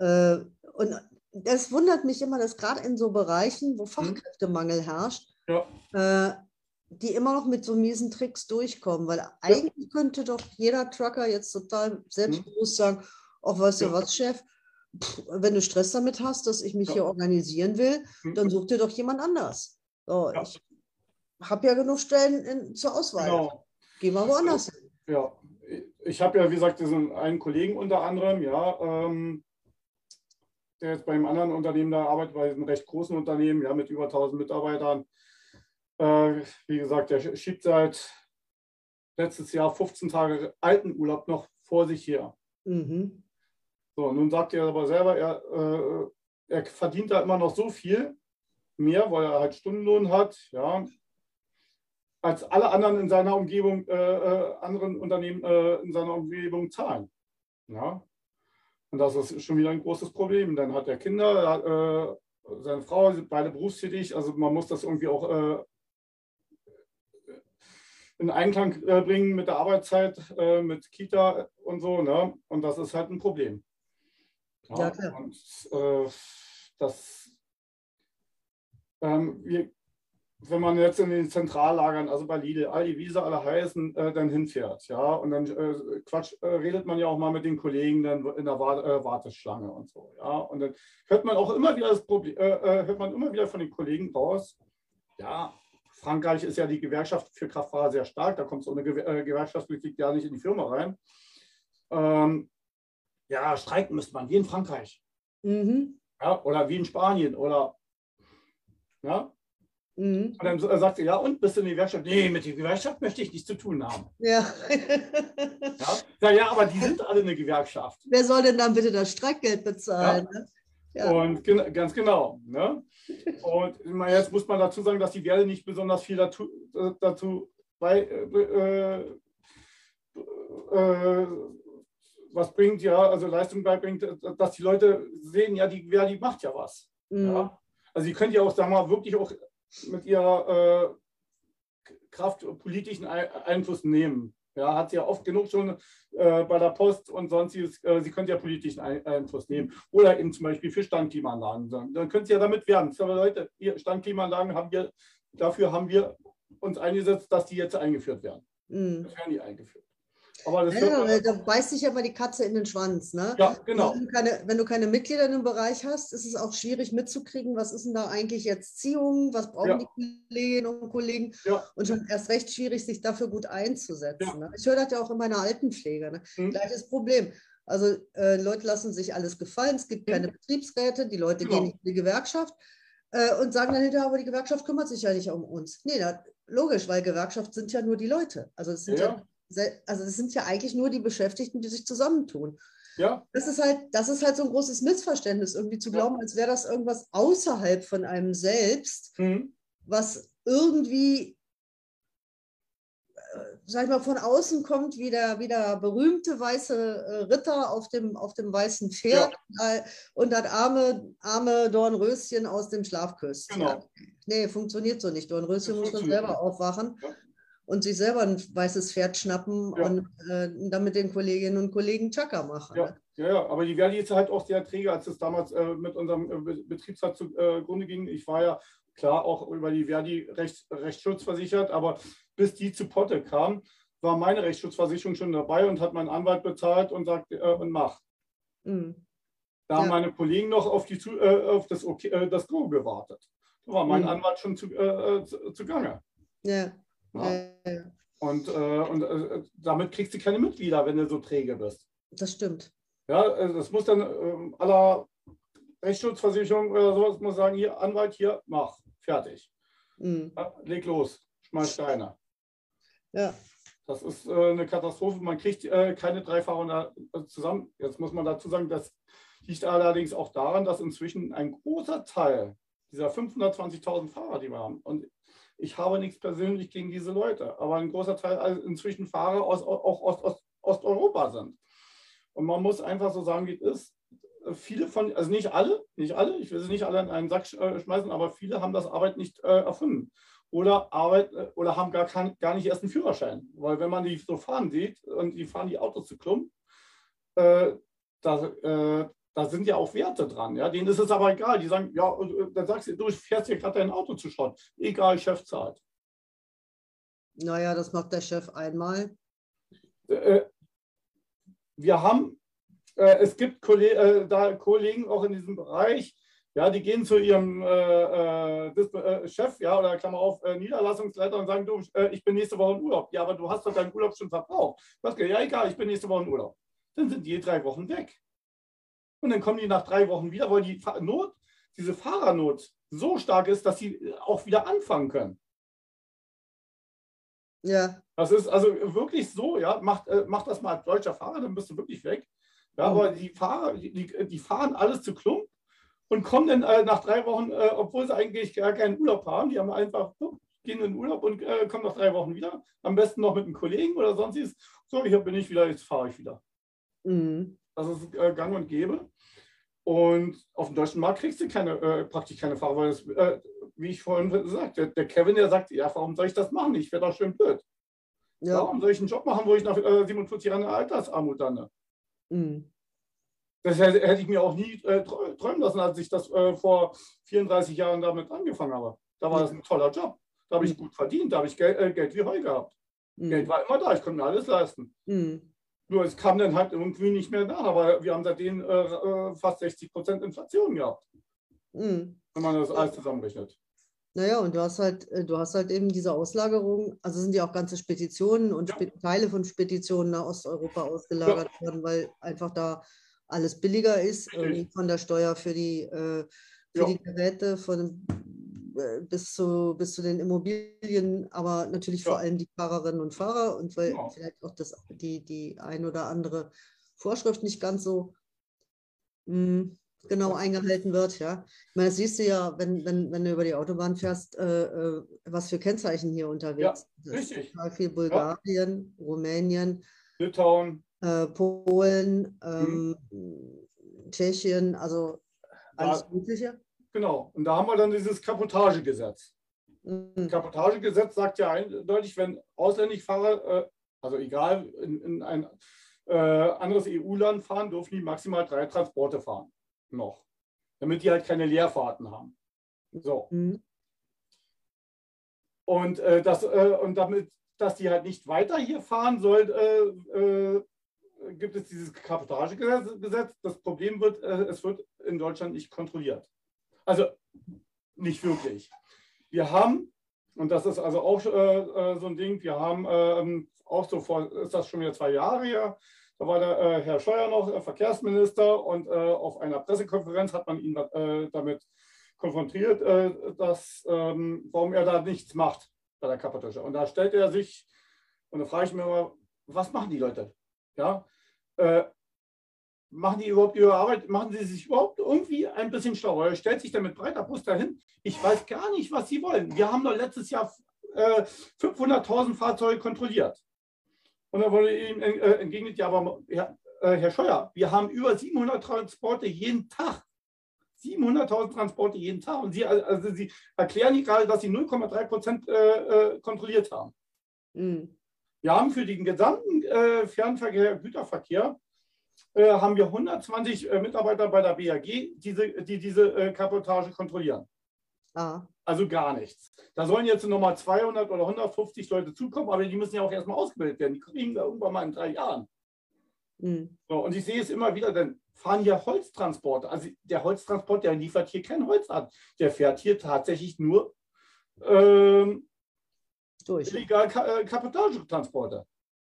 ja. äh, und das wundert mich immer, dass gerade in so Bereichen, wo Fachkräftemangel herrscht, Ja. Die immer noch mit so miesen Tricks durchkommen. Weil eigentlich könnte doch jeder Trucker jetzt total selbstbewusst sagen, ach, weißt du Ja. was, Chef, Pff, wenn du Stress damit hast, dass ich mich Ja. hier organisieren will, Hm. dann such dir doch jemand anders. So, Ja. Ich habe ja genug Stellen in, zur Auswahl. Genau. Geh mal woanders hin. Ja, ich habe ja, wie gesagt, diesen einen Kollegen unter anderem, ja, ähm, der jetzt bei einem anderen Unternehmen da arbeitet, bei einem recht großen Unternehmen, ja, mit über 1000 Mitarbeitern. Äh, wie gesagt, der schiebt seit letztes Jahr 15 Tage alten Urlaub noch vor sich her. Mhm. So, nun sagt er aber selber, er, äh, er verdient da immer noch so viel mehr, weil er halt Stundenlohn hat, ja, als alle anderen in seiner Umgebung, äh, äh, anderen Unternehmen äh, in seiner Umgebung zahlen. Ja. Und das ist schon wieder ein großes Problem. Dann hat er Kinder, er hat, äh, seine Frau, sind beide berufstätig, also man muss das irgendwie auch in Einklang äh, bringen mit der Arbeitszeit, äh, mit Kita und so. Ne? Und das ist halt ein Problem. Ja, klar. Und äh, das, ähm, wir, wenn man jetzt in den Zentrallagern, also bei Lidl, Aldi, wie sie alle heißen, äh, dann hinfährt, ja, und dann äh, Quatsch, äh, redet man ja auch mal mit den Kollegen dann in der Wa- äh, Warteschlange und so, ja, und dann hört man auch immer wieder das Problem, hört man immer wieder von den Kollegen raus, ja, Frankreich ist ja die Gewerkschaft für Kraftfahrer sehr stark, da kommt so eine äh, Gewerkschaftspolitik ja nicht in die Firma rein. Ähm, ja, streiken müsste man, wie in Frankreich. Mhm. Ja, oder wie in Spanien oder ja. Mhm. Und dann sagt sie, ja, und bist du in die Gewerkschaft? Nee, mit der Gewerkschaft möchte ich nichts zu tun haben. Ja. Ja, ja, ja aber die sind alle eine Gewerkschaft. Wer soll denn dann bitte das Streckgeld bezahlen? ne? Ja. Und gen ganz genau. Ne? Und meine, jetzt muss man dazu sagen, dass die Werte nicht besonders viel dazu, äh, dazu bei, äh, äh, was bringt, ja, also Leistung beibringt, dass die Leute sehen, ja, die Verdi macht ja was. Mhm. Ja? Also sie können ja auch, sagen wir mal, wirklich auch mit ihrer äh, Kraft politischen Ei- Einfluss nehmen. Ja, hat sie ja oft genug schon äh, bei der Post und sonstiges, äh, sie können ja politischen Ein Einfluss nehmen. Oder eben zum Beispiel für Standklimaanlagen. Dann, dann können sie ja damit werben. Aber Leute, hier Standklimaanlagen haben wir, dafür haben wir uns eingesetzt, dass die jetzt eingeführt werden. Mhm. Das werden die eingeführt. Aber das Ja, weil da beißt sich ja immer die Katze in den Schwanz. Ne? ja, genau. Wenn, du keine, wenn du keine Mitglieder in dem Bereich hast, ist es auch schwierig mitzukriegen, was ist denn da eigentlich jetzt Ziehung, was brauchen Ja. die Kolleginnen und Kollegen Ja. und schon erst recht schwierig, sich dafür gut einzusetzen. Ja. Ne? Ich höre das ja auch in meiner Altenpflege. Ne? Mhm. Gleiches Problem. Also äh, Leute lassen sich alles gefallen, es gibt Mhm. keine Betriebsräte, die Leute Genau. gehen nicht in die Gewerkschaft äh, und sagen dann hinterher, aber die Gewerkschaft kümmert sich ja nicht um uns. Nee, na, logisch, weil Gewerkschaft sind ja nur die Leute. Also es sind ja, Ja. Also es sind ja eigentlich nur die Beschäftigten, die sich zusammentun. Ja, Das ist halt, das ist halt so ein großes Missverständnis, irgendwie zu Ja. glauben, als wäre das irgendwas außerhalb von einem selbst, mhm. was irgendwie, äh, sag ich mal, von außen kommt, wie der, wie der berühmte weiße äh, Ritter auf dem, auf dem weißen Pferd äh, und das arme, arme Dornröschen aus dem Schlafküsschen. Genau. Nee, funktioniert so nicht. Dornröschen Das muss man funktioniert selber aufwachen Ja. Und sich selber ein weißes Pferd schnappen Ja. und äh, dann mit den Kolleginnen und Kollegen Chaka machen. Ja, ne? ja, ja, aber die Verdi ist halt auch sehr träge, als es damals äh, mit unserem äh, Be- Betriebsrat zugrunde ging. Ich war ja klar auch über die Verdi Recht, Rechtsschutz versichert, aber bis die zu Potte kam, war meine Rechtsschutzversicherung schon dabei und hat meinen Anwalt bezahlt und sagt, äh, und mach. Mhm. Da haben Ja. meine Kollegen noch auf, die, zu- äh, auf das, okay, äh, das Go gewartet. Da war mein Mhm. Anwalt schon zu, äh, äh, zu, zugange. Ja. Ja. Ja, ja, Und, äh, und äh, damit kriegst du keine Mitglieder, wenn du so träge bist. das stimmt. Ja, also das muss dann ähm, aller Rechtsschutzversicherung oder sowas muss sagen, hier, Anwalt, hier, mach, fertig. Mhm. Ja, leg los, schmeiß Steine. Ja. Das ist äh, eine Katastrophe. Man kriegt äh, keine drei Fahrer äh, zusammen. Jetzt muss man dazu sagen, das liegt allerdings auch daran, dass inzwischen ein großer Teil dieser 520.000 Fahrer, die wir haben, und ich habe nichts persönlich gegen diese Leute, aber ein großer Teil also inzwischen Fahrer aus, auch aus, aus Osteuropa sind. Und man muss einfach so sagen, wie es ist. Viele von, also nicht alle, nicht alle, ich will sie nicht alle in einen Sack äh, schmeißen, aber viele haben das Arbeit nicht äh, erfunden. oder arbeiten oder haben gar, kein, gar nicht erst einen Führerschein. Weil wenn man die so fahren sieht und die fahren die Autos zu Klump, äh, da, äh, da sind ja auch Werte dran. Ja? Denen ist es aber egal. Die sagen, ja, äh, dann sagst du, du fährst hier gerade dein Auto zu Schrott. Egal, Chef zahlt. Naja, das macht der Chef einmal. Äh, wir haben, äh, es gibt Kollegen, äh, da Kollegen auch in diesem Bereich, ja, die gehen zu ihrem äh, äh, Chef, ja, oder Klammer auf, Niederlassungsleiter und sagen, du, ich bin nächste Woche in Urlaub. Ja, aber du hast doch deinen Urlaub schon verbraucht. Was, ja, egal, ich bin nächste Woche in Urlaub. Dann sind die drei Wochen weg. Und dann kommen die nach drei Wochen wieder, weil die Not, diese Fahrernot so stark ist, dass sie auch wieder anfangen können. Ja. Das ist also wirklich so, ja, mach, äh, mach das mal als deutscher Fahrer, dann bist du wirklich weg. Ja, mhm. aber die Fahrer, die, die, fahren alles zu Klump und kommen dann äh, nach drei Wochen, äh, obwohl sie eigentlich gar keinen Urlaub haben, die haben einfach, gehen in den Urlaub und äh, kommen nach drei Wochen wieder. Am besten noch mit einem Kollegen oder sonstiges. So, hier bin ich wieder, jetzt fahre ich wieder. Mhm. Das ist äh, gang und gäbe. Und auf dem deutschen Markt kriegst du keine, äh, praktisch keine Fahrer, weil das, äh, wie ich vorhin gesagt habe, der, der, Kevin, der sagt, ja, warum soll ich das machen? Ich werde doch schön blöd. Ja. Warum soll ich einen Job machen, wo ich nach äh, 47 Jahren Altersarmut dann? Mhm. Das hätte, hätte, ich mir auch nie äh, träumen lassen, als ich das äh, vor 34 Jahren damit angefangen habe. Da war das ein toller Job. Da habe ich mhm. gut verdient, da habe ich Geld, äh, Geld wie Heu gehabt. Mhm. Geld war immer da, ich konnte mir alles leisten. Mhm. Nur es kam dann halt irgendwie nicht mehr nach, aber wir haben seitdem äh, äh fast 60 Prozent Inflation gehabt. Mhm. Wenn man das alles zusammenrechnet. Naja, und du hast halt, äh, du hast halt eben diese Auslagerung, also sind ja auch ganze Speditionen und ja. Teile von Speditionen nach Osteuropa ausgelagert ja. worden, weil einfach da alles billiger ist von der Steuer für die, äh, für ja. die Geräte, von bis zu, bis zu den Immobilien, aber natürlich ja. vor allem die Fahrerinnen und Fahrer und weil ja. vielleicht auch das, die, die ein oder andere Vorschrift nicht ganz so mh, hm, genau eingehalten wird. Ja. Ich meine, das siehst du ja, wenn, wenn, wenn du über die Autobahn fährst, äh, äh was für Kennzeichen hier unterwegs ja, richtig. Total viel Bulgarien, Rumänien, Litauen, äh, Polen, ähm, mhm. Tschechien, also alles Mögliche. Genau. Und da haben wir dann dieses Kapotagegesetz. Mhm. Kapotagegesetz sagt ja eindeutig, wenn ausländische Fahrer, äh, also egal, in, in ein äh, anderes EU-Land fahren, dürfen die maximal drei Transporte fahren. Noch. Damit die halt keine Leerfahrten haben. So. Mhm. Und, äh, das, äh, und damit, dass die halt nicht weiter hier fahren soll, äh, äh, gibt es dieses Kapotagegesetz. Das Problem wird, es wird in Deutschland nicht kontrolliert. Also nicht wirklich. Wir haben, und das ist also auch äh, äh so ein Ding, wir haben ähm, auch so vor, ist das schon wieder zwei Jahre her, da war der äh, Herr Scheuer noch äh, Verkehrsminister und äh, auf einer Pressekonferenz hat man ihn äh, damit konfrontiert, dass, ähm, warum er da nichts macht bei der Kapatische. Und da stellt er sich, und da frage ich mich immer, was machen die Leute? Ja, machen die überhaupt ihre Arbeit, machen sie sich überhaupt irgendwie ein bisschen schlau? Er stellt sich dann mit breiter Brust dahin. Ich weiß gar nicht, was sie wollen. Wir haben doch letztes Jahr äh, 500.000 Fahrzeuge kontrolliert. Und da wurde ihm äh, entgegnet, ja, aber Herr, äh, Herr Scheuer, wir haben über 700 Transporte jeden Tag. 700.000 Transporte jeden Tag. Und Sie, also Sie erklären nicht gerade, dass Sie 0,3 Prozent äh, äh, kontrolliert haben. Mhm. Wir haben für den gesamten äh, Fernverkehr, Güterverkehr haben wir 120 äh, Mitarbeiter bei der BAG, diese, die diese äh, Kapotage kontrollieren. Ah. Also gar nichts. Da sollen jetzt nochmal 200 oder 150 Leute zukommen, aber die müssen ja auch erstmal ausgebildet werden. Die kriegen wir irgendwann mal in drei Jahren. Mhm. So, und ich sehe es immer wieder, dann fahren hier Holztransporte. Also der Holztransport, der liefert hier kein Holz an. Der fährt hier tatsächlich nur ähm, illegal Ka.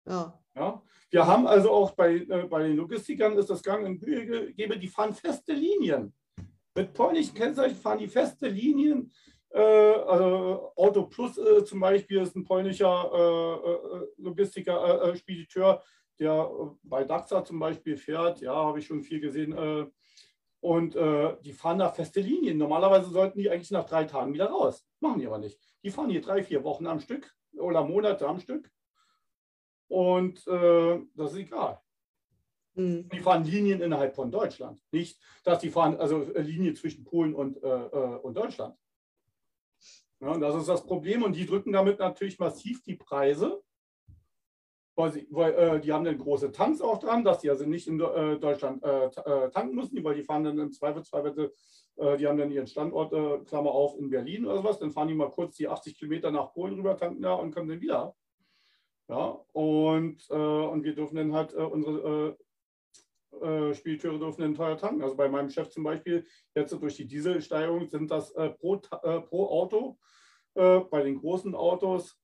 Ja. Ja. Wir haben also auch bei, äh, bei den Logistikern ist das Gang in Gebe, die fahren feste Linien. Mit polnischen Kennzeichen fahren die feste Linien. Äh, also Auto Plus äh, zum Beispiel ist ein polnischer äh, äh, Logistiker, äh, Spediteur, der bei DAXA zum Beispiel fährt. Ja, habe ich schon viel gesehen. und die fahren da feste Linien. Normalerweise sollten die eigentlich nach drei Tagen wieder raus. Machen die aber nicht. Die fahren hier drei, vier Wochen am Stück oder Monate am Stück und äh, das ist egal. Mhm. Die fahren Linien innerhalb von Deutschland. Nicht, dass die fahren, also äh, Linie zwischen Polen und, äh, äh, und Deutschland. Ja, das ist das Problem und die drücken damit natürlich massiv die Preise, weil, sie, weil äh, die haben dann große Tanks auch dran, dass die also nicht in äh, Deutschland äh, äh tanken müssen, weil die fahren dann im Zweifelsfall, äh, die haben dann ihren Standort, Klammer auf, in Berlin oder sowas, dann fahren die mal kurz die 80 Kilometer nach Polen rüber, tanken da und kommen dann wieder. Ja, und, und wir dürfen dann halt unsere äh, Spediteure dürfen dann teuer tanken. Also bei meinem Chef zum Beispiel, jetzt durch die Dieselsteigerung sind das äh, pro, äh, pro Auto äh, bei den großen Autos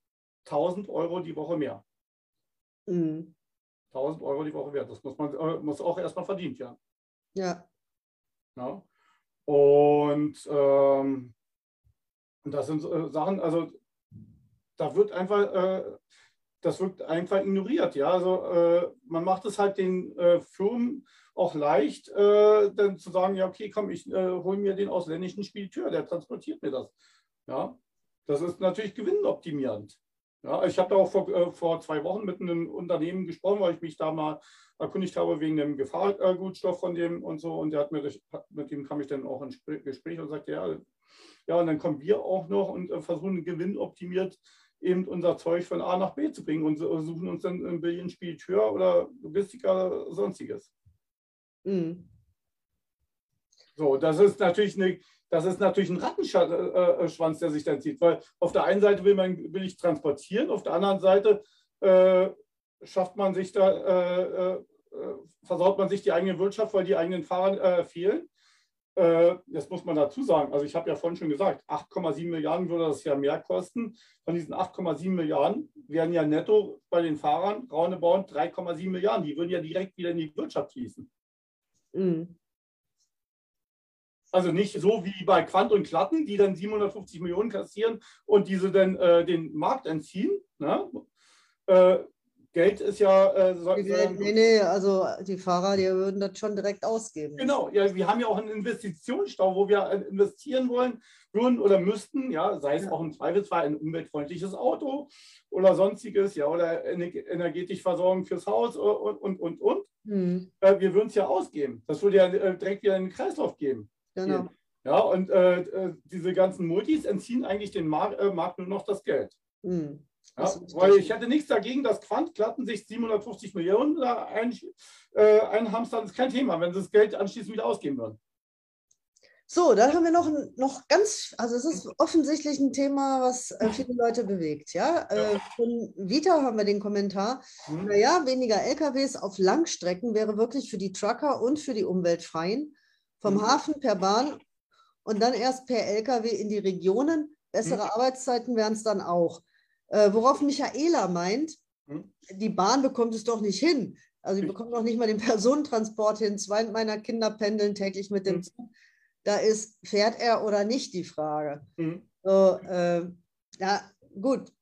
1000 Euro die Woche mehr. Mhm. 1000 Euro die Woche wert. Das muss man äh, muss auch erstmal verdient werden. Ja. ja. Und ähm, das sind äh, Sachen, also da wird einfach das wird einfach ignoriert. Ja, also äh, man macht es halt den äh, Firmen auch leicht, äh, dann zu sagen, ja, okay, komm, ich äh, hole mir den ausländischen Spediteur, der transportiert mir das. Ja, das ist natürlich gewinnoptimierend. Ja, ich habe da auch vor, äh, vor zwei Wochen mit einem Unternehmen gesprochen, weil ich mich da mal erkundigt habe wegen dem Gefahrgutstoff von dem und so. Und der hat mir mit dem kam ich dann auch ins Gespräch und sagte, ja, ja, und dann kommen wir auch noch und äh, versuchen gewinnoptimiert eben unser Zeug von A nach B zu bringen und suchen uns dann ein Billion Spediteur oder Logistiker oder sonstiges. Mhm. So, das ist natürlich eine, das ist natürlich ein Rattenschwanz, der sich dann zieht, weil auf der einen Seite will man will ich transportieren, auf der anderen Seite äh, schafft man sich da, äh, äh, versaut man sich die eigene Wirtschaft, weil die eigenen Fahrer äh, fehlen. Äh, das muss man dazu sagen. Also ich habe ja vorhin schon gesagt, 8,7 Milliarden würde das ja mehr kosten. Von diesen 8,7 Milliarden wären ja netto bei den Fahrern roundabout 3,7 Milliarden. Die würden ja direkt wieder in die Wirtschaft fließen. Mhm. Also nicht so wie bei Quant und Klatten, die dann 750 Millionen kassieren und diese dann äh, den Markt entziehen. Ne? Äh, Geld ist ja. Äh, so, Geld, nee, nee, also die Fahrer, die würden das schon direkt ausgeben. Genau, ja, wir haben ja auch einen Investitionsstau, wo wir äh, investieren wollen, würden oder müssten, ja, sei es ja. auch im Zweifelsfall ein umweltfreundliches Auto oder sonstiges, ja, oder energetisch Versorgung fürs Haus und, und, und, und. Hm. Äh, wir würden es ja ausgeben. Das würde ja äh, direkt wieder in den Kreislauf geben. Genau. Ja, und äh, äh, diese ganzen Multis entziehen eigentlich den Markt, Markt nur noch das Geld. Hm. Ja, weil ich hätte nichts dagegen, dass Quantklatten sich 750 Millionen da ein, äh, einhamstern, ist kein Thema, wenn sie das Geld anschließend wieder ausgeben würden. So, dann haben wir noch, noch ganz, also es ist offensichtlich ein Thema, was äh, viele Leute bewegt. Ja? Äh, von Vita haben wir den Kommentar, mhm. naja, weniger LKWs auf Langstrecken wäre wirklich für die Trucker und für die Umweltfreien vom mhm. Hafen per Bahn und dann erst per LKW in die Regionen. Bessere mhm. Arbeitszeiten wären es dann auch. Äh, worauf Michaela meint, hm? die Bahn bekommt es doch nicht hin. Also sie bekommt noch nicht mal den Personentransport hin. Zwei meiner Kinder pendeln täglich mit dem hm. Zug. Da ist, fährt er oder nicht die Frage. Hm. So, äh, ja, gut.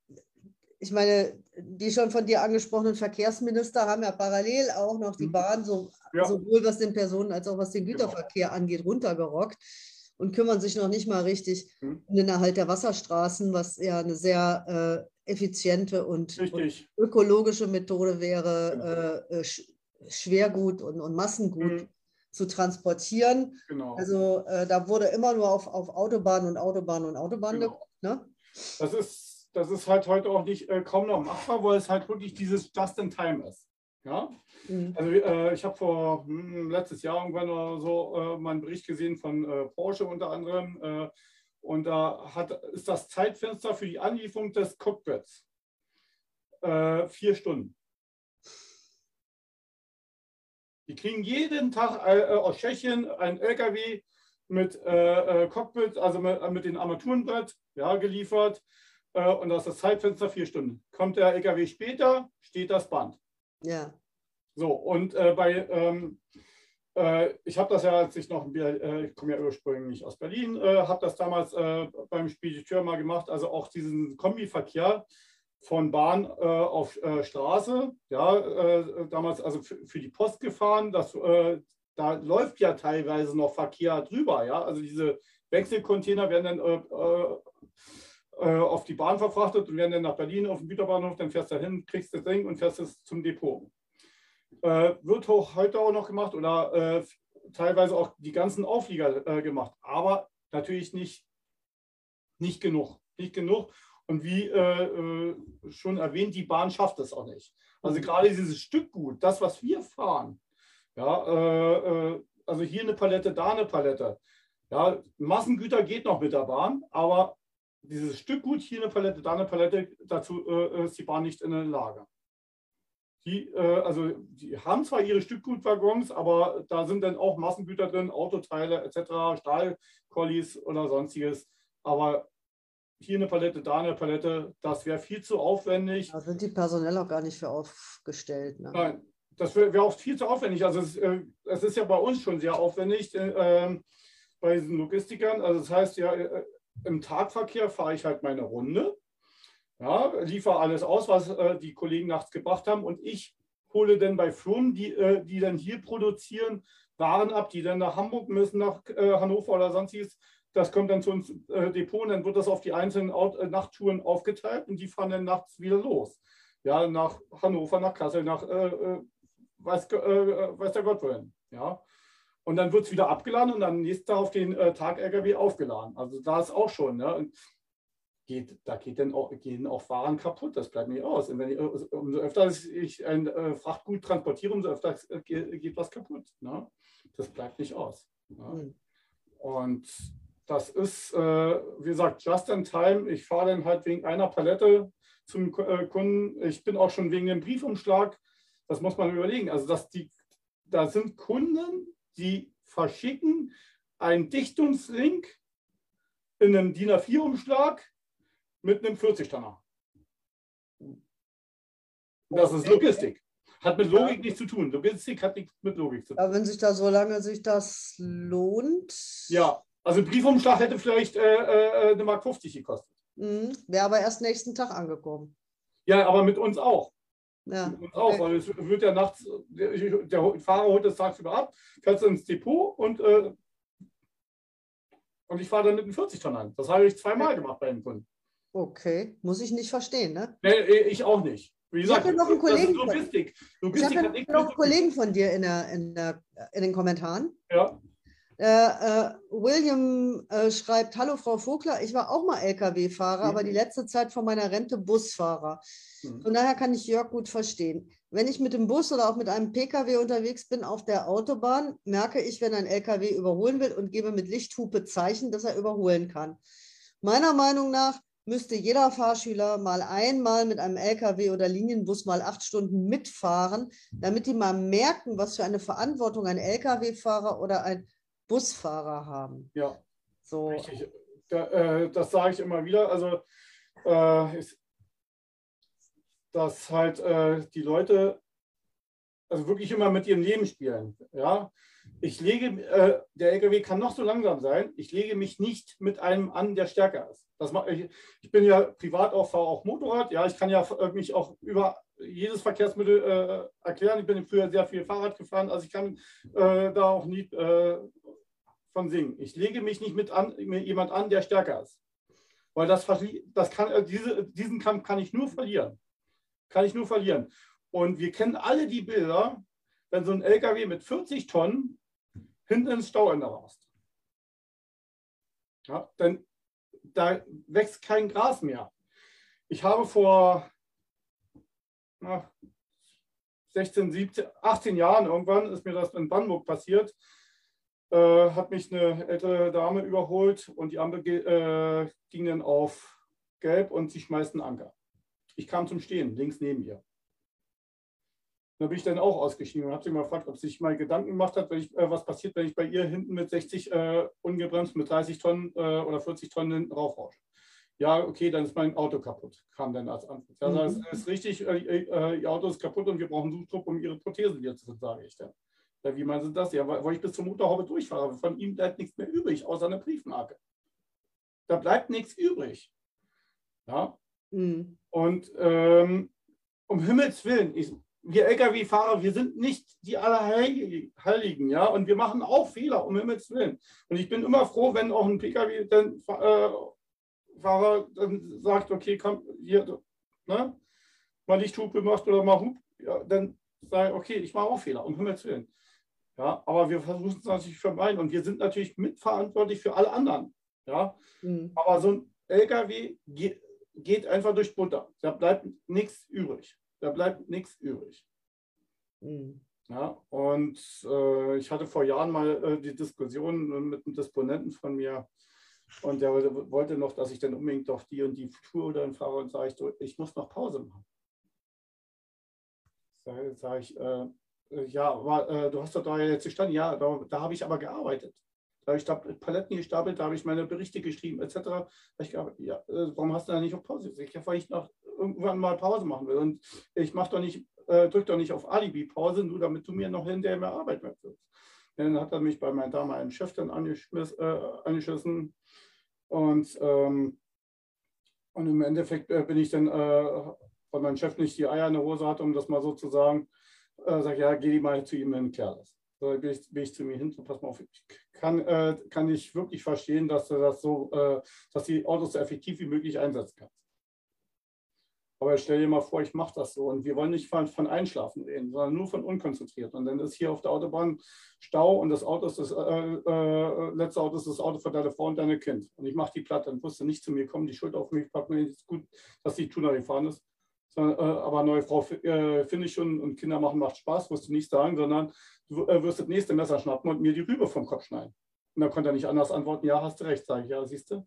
Ich meine, die schon von dir angesprochenen Verkehrsminister haben ja parallel auch noch die hm. Bahn so, ja. sowohl was den Personen- als auch was den genau. Güterverkehr angeht, runtergerockt und kümmern sich noch nicht mal richtig hm. um den Erhalt der Wasserstraßen, was ja eine sehr äh, effiziente und, und ökologische Methode wäre, genau. äh, Schwergut und, und Massengut mhm. zu transportieren. Genau. Also äh, da wurde immer nur auf, auf Autobahn und Autobahn und Autobahn genau. geguckt. Ne? Das, ist, das ist halt heute auch nicht äh, kaum noch machbar, weil es halt wirklich dieses Just-in-Time ist. Ja? Mhm. Also äh, ich habe vor hm, letztes Jahr irgendwann so äh, mal einen Bericht gesehen von äh, Porsche unter anderem äh, und da hat, ist das Zeitfenster für die Anlieferung des Cockpits äh, vier Stunden. Die kriegen jeden Tag äh, aus Tschechien ein LKW mit Cockpit, also mit, mit dem Armaturenbrett ja, geliefert. Und das ist das Zeitfenster vier Stunden. Kommt der LKW später, steht das Band. Ja. So, und äh, bei ähm, äh, ich habe das ja, als ich noch, äh, ich komme ja ursprünglich aus Berlin, äh, habe das damals beim Spediteur mal gemacht, also auch diesen Kombiverkehr von Bahn auf Straße, ja, damals also für die Post gefahren, das, da läuft ja teilweise noch Verkehr drüber, ja, also diese Wechselcontainer werden dann auf die Bahn verfrachtet und werden dann nach Berlin auf den Güterbahnhof, dann fährst du hin, kriegst das Ding und fährst es zum Depot. Äh, wird auch heute auch noch gemacht oder äh, teilweise auch die ganzen Auflieger äh, gemacht, aber natürlich nicht, nicht genug. nicht genug. Und wie äh, äh, schon erwähnt, die Bahn schafft es auch nicht. Also gerade dieses Stückgut, das, was wir fahren, ja, äh, äh, also hier eine Palette, da eine Palette. Ja, Massengüter geht noch mit der Bahn, aber dieses Stückgut, hier eine Palette, da eine Palette, dazu äh, ist die Bahn nicht in der Lage. Die, äh, also die haben zwar ihre Stückgutwaggons, aber da sind dann auch Massengüter drin, Autoteile etc., Stahlkollis oder sonstiges. Aber hier eine Palette, da eine Palette, das wäre viel zu aufwendig. Da sind die personell auch gar nicht für aufgestellt. Ne? Nein, das wäre wär auch viel zu aufwendig. Also es, äh, es, ist ja bei uns schon sehr aufwendig äh, bei diesen Logistikern. Also das heißt ja, äh, im Tagverkehr fahre ich halt meine Runde, ja, liefere alles aus, was äh, die Kollegen nachts gebracht haben und ich hole dann bei Firmen, die, äh, die dann hier produzieren, Waren ab, die dann nach Hamburg müssen, nach äh, Hannover oder sonstiges. Das kommt dann zu uns äh, Depot und dann wird das auf die einzelnen Out äh, Nachttouren aufgeteilt und die fahren dann nachts wieder los. Ja, nach Hannover, nach Kassel, nach äh, weiß, weiß der Gott wohin. Ja. Und dann wird es wieder abgeladen und dann nächsten Tag auf den äh, Tag LKW aufgeladen. Also da ist auch schon. Ne? Geht, da geht dann auch, gehen auch Waren kaputt, das bleibt nicht aus. Und wenn ich, umso öfter ich ein äh, Frachtgut transportiere, umso öfter äh, geht was kaputt. Ne? Das bleibt nicht aus. Ne? Mhm. Und das ist, äh, wie gesagt, just in time. Ich fahre dann halt wegen einer Palette zum äh, Kunden. Ich bin auch schon wegen dem Briefumschlag. Das muss man überlegen. Also, dass die, da sind Kunden, die verschicken einen Dichtungslink in einem DIN A4-Umschlag mit einem 40-Tonner. Das ist Logistik. Hat mit Logik nichts zu tun. Logistik hat nichts mit Logik zu tun. Aber wenn sich da so lange sich das lohnt. Ja, also ein Briefumschlag hätte vielleicht äh, äh, eine Mark 50 gekostet. Mhm. Wäre aber erst nächsten Tag angekommen. Ja, aber mit uns auch. Ja. Auch, weil es wird ja nachts, der, der Fahrer holt das tagsüber ab, fährt ins Depot und, äh, und ich fahre dann mit einem 40 Tonnen an. Das habe ich zweimal gemacht bei den Kunden. Okay, muss ich nicht verstehen, ne? Nee, ich auch nicht. Wie gesagt, ich habe noch einen Kollegen. Logistik. Logistik ich habe noch einen Kollegen von dir in, der, in, der, in den Kommentaren. Ja. Äh, äh, William äh, schreibt: Hallo Frau Vogler, ich war auch mal Lkw-Fahrer, mhm. aber die letzte Zeit von meiner Rente Busfahrer. Mhm. Von daher kann ich Jörg gut verstehen. Wenn ich mit dem Bus oder auch mit einem Pkw unterwegs bin auf der Autobahn, merke ich, wenn ein Lkw überholen will und gebe mit Lichthupe Zeichen, dass er überholen kann. Meiner Meinung nach müsste jeder Fahrschüler mal einmal mit einem LKW oder Linienbus mal acht Stunden mitfahren, damit die mal merken, was für eine Verantwortung ein LKW-Fahrer oder ein Busfahrer haben. Ja, so. richtig. Da, äh, das sage ich immer wieder. Also, äh, ist, dass halt äh, die Leute also wirklich immer mit ihrem Leben spielen. Ja, ich lege, äh, der LKW kann noch so langsam sein. Ich lege mich nicht mit einem an, der stärker ist. Das mache ich, ich bin ja privat auch, fahre auch Motorrad. Ja, ich kann ja mich auch über jedes Verkehrsmittel äh, erklären. Ich bin früher sehr viel Fahrrad gefahren, also ich kann äh, da auch nie äh, von singen. Ich lege mich nicht mit, an, mit jemand an, der stärker ist. Weil das, das kann, äh, diese, diesen Kampf kann ich nur verlieren. Kann ich nur verlieren. Und wir kennen alle die Bilder, wenn so ein LKW mit 40 Tonnen hinten ins Stauende rast. Ja, dann da wächst kein Gras mehr. Ich habe vor na, 16, 17, 18 Jahren irgendwann ist mir das in Brandenburg passiert. Äh, hat mich eine ältere Dame überholt und die Ampel äh, ging dann auf Gelb und sie schmeißt einen Anker. Ich kam zum Stehen, links neben ihr. Da bin ich dann auch ausgestiegen und habe sie mal gefragt, ob sie sich mal Gedanken gemacht hat, ich, äh, was passiert, wenn ich bei ihr hinten mit 60 äh, ungebremst mit 30 Tonnen äh, oder 40 Tonnen hinten raufrausche. Ja, okay, dann ist mein Auto kaputt, kam dann als Antwort. Ja, mhm. das ist richtig, äh, äh, ihr Auto ist kaputt und wir brauchen Suchtrupp, um ihre Prothesen wieder zu sage ich dann. Ja, wie meinen Sie das? Ja, weil ich bis zur Motorhaube durchfahre. Von ihm bleibt nichts mehr übrig, außer eine Briefmarke. Da bleibt nichts übrig. Ja. Mhm. Und ähm, um Himmels Willen, ich, wir Lkw-Fahrer, wir sind nicht die Allerheiligen, ja, und wir machen auch Fehler, um Himmels Willen. Und ich bin immer froh, wenn auch ein Pkw-Fahrer äh, dann sagt, okay, komm, hier, ne, mal Lichthupe macht oder mal Hub, ja, dann sage ich, okay, ich mache auch Fehler, um Himmels Willen. Ja, aber wir versuchen es natürlich zu vermeiden und wir sind natürlich mitverantwortlich für alle anderen. Ja, mhm. aber so ein LKW geht, geht einfach durch Butter. Da bleibt nichts übrig. Da bleibt nichts übrig. Mhm. Ja, und äh, ich hatte vor Jahren mal äh, die Diskussion mit einem Disponenten von mir und der wollte noch, dass ich dann unbedingt doch die und die Tour dann fahre und sage ich, ich muss noch Pause machen. Sage sag ich, äh, ja, aber äh, du hast doch da jetzt gestanden, ja, da, da habe ich aber gearbeitet. Da habe ich Paletten gestapelt, da habe ich meine Berichte geschrieben, etc. Ich glaube, ja, äh, warum hast du da nicht auf Pause? Ich, weil ich noch irgendwann mal Pause machen will. Und ich mache doch nicht, äh, drück doch nicht auf Alibi-Pause, nur damit du mir noch hinterher mehr Arbeit möchtest. Dann hat er mich bei meinem damaligen Chef dann äh, angeschissen. Und, ähm, und im Endeffekt äh, bin ich dann, äh, weil mein Chef nicht die Eier in der Hose hat, um das mal so zu sagen, äh, sage ja, geh die mal zu ihm und klär das. So bin ich, bin ich zu mir hin, so pass mal auf, ich kann, äh, kann ich wirklich verstehen, dass du das so, äh, dass die Autos so effektiv wie möglich einsetzen kannst. Aber stell dir mal vor, ich mache das so. Und wir wollen nicht von, von, Einschlafen reden, sondern nur von unkonzentriert. Und dann ist hier auf der Autobahn Stau und das Auto ist das äh, äh, letzte Auto ist das Auto für deine Frau und deine Kind. Und ich mache die Platte und wusste nicht zu mir kommen, die Schuld auf mich packen. Ist gut, dass die Tuner gefahren ist. Sondern, äh, aber neue Frau äh, finde ich schon und Kinder machen macht Spaß, musst du nicht sagen, sondern du äh, wirst das nächste Messer schnappen und mir die Rübe vom Kopf schneiden. Und dann konnte er nicht anders antworten, ja, hast du recht, sage ich, ja, siehst du.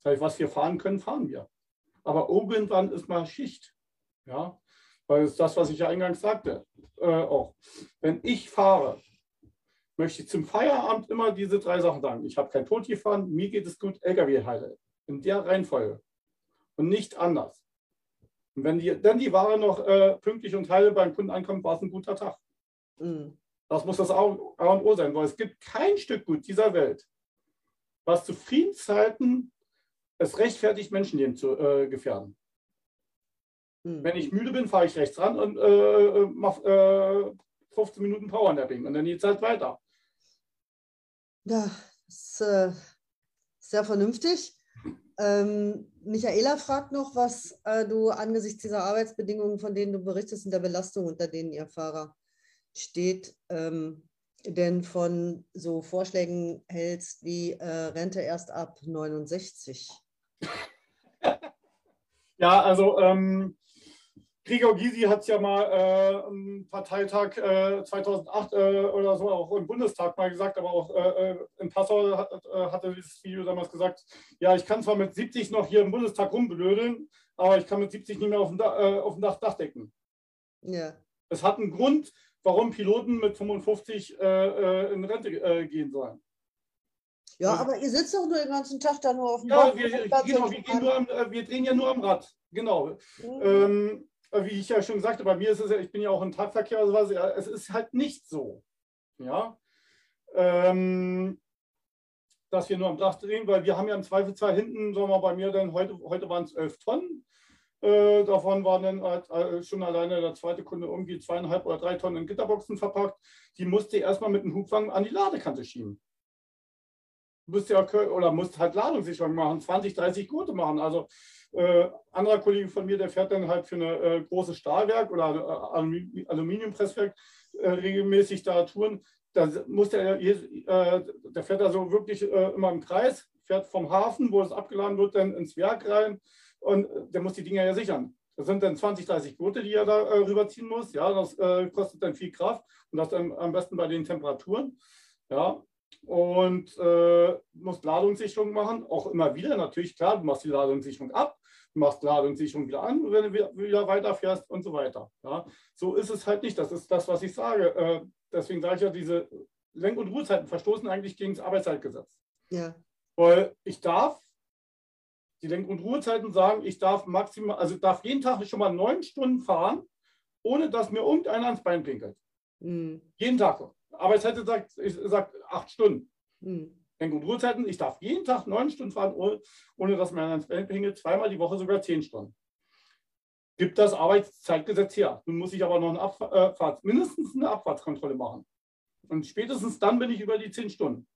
Sag ich, was wir fahren können, fahren wir. Aber irgendwann ist mal Schicht. Ja, weil es das, was ich ja eingangs sagte, äh, auch. Wenn ich fahre, möchte ich zum Feierabend immer diese drei Sachen sagen. Ich habe kein Tod gefahren, mir geht es gut, LKW heile. In der Reihenfolge. Und nicht anders. Und wenn die, dann die Ware noch äh, pünktlich und heil beim Kunden ankommt, war es ein guter Tag. Mhm. Das muss das A und O sein, weil es gibt kein Stück Gut dieser Welt, was zu Friedenszeiten es rechtfertigt, Menschenleben zu äh, gefährden. Mhm. Wenn ich müde bin, fahre ich rechts ran und äh, äh mache 15 äh, Minuten Powernapping und dann geht es halt weiter. Ja, das ist äh, sehr vernünftig. Ähm, Michaela fragt noch, was äh, du angesichts dieser Arbeitsbedingungen, von denen du berichtest, und der Belastung, unter denen ihr Fahrer steht, ähm, denn von so Vorschlägen hältst wie äh, Rente erst ab 69. ja, also ähm, Gregor Gysi hat es ja mal äh, im Parteitag äh, 2008 äh, oder so auch im Bundestag mal gesagt, aber auch äh, äh in Passau hat, äh, hatte dieses Video damals gesagt, ja, ich kann zwar mit 70 noch hier im Bundestag rumblödeln, aber ich kann mit 70 nicht mehr auf dem, da äh, auf dem Dach, Dach decken. Ja. Es hat einen Grund, warum Piloten mit 55 in Rente gehen sollen. Ja, aber ihr sitzt doch nur den ganzen Tag da nur auf dem Ja, wir, genau, wir, am, wir, drehen ja nur am Rad. Genau. Mhm. Ähm, wie ich ja schon sagte, bei mir ist es ja, ich bin ja auch im Tagverkehr, also was, es ist halt nicht so, ja, ähm, dass wir nur am Dach drehen, weil wir haben ja im Zweifelsfall hinten, sagen wir bei mir dann, heute, heute waren es 11 Tonnen, äh, davon waren dann halt, äh, schon alleine der zweite Kunde irgendwie zweieinhalb oder drei Tonnen in Gitterboxen verpackt. Die musste erstmal mit dem Hubwagen an die Ladekante schieben. Musst ja oder musst halt Ladungssicherung machen, 20, 30 Gurte machen. Also äh, anderer Kollege von mir, der fährt dann halt für ein äh, großes Stahlwerk oder äh, Aluminiumpresswerk äh, regelmäßig da Touren. Da muss der, äh, der fährt also wirklich äh, immer im Kreis, fährt vom Hafen, wo es abgeladen wird, dann ins Werk rein und der muss die Dinger ja sichern. Das sind dann 20, 30 Gurte, die er da rüberziehen muss. Ja, das kostet dann viel Kraft und das dann am besten bei den Temperaturen. Ja, und äh, musst Ladungssicherung machen, auch immer wieder natürlich, klar, du machst die Ladungssicherung ab, du machst Ladungssicherung wieder an, wenn du wieder weiterfährst und so weiter. Ja. So ist es halt nicht, das ist das, was ich sage. Äh, deswegen sage ich ja, diese Lenk- und Ruhezeiten verstoßen eigentlich gegen das Arbeitszeitgesetz. Ja. Weil ich darf die Lenk- und Ruhezeiten sagen, ich darf maximal, also darf jeden Tag schon mal neun Stunden fahren, ohne dass mir irgendeiner ans Bein pinkelt. Mhm. Jeden Tag. Arbeitszeit sagt, ich sag acht Stunden. Mhm. Und Ruhezeiten, ich darf jeden Tag neun Stunden fahren, ohne, ohne dass mir ans Bein pinkelt, zweimal die Woche sogar zehn Stunden. Gibt das Arbeitszeitgesetz her. Nun muss ich aber noch eine Abfahrt, äh, mindestens eine Abfahrtskontrolle machen. Und spätestens dann bin ich über die zehn Stunden.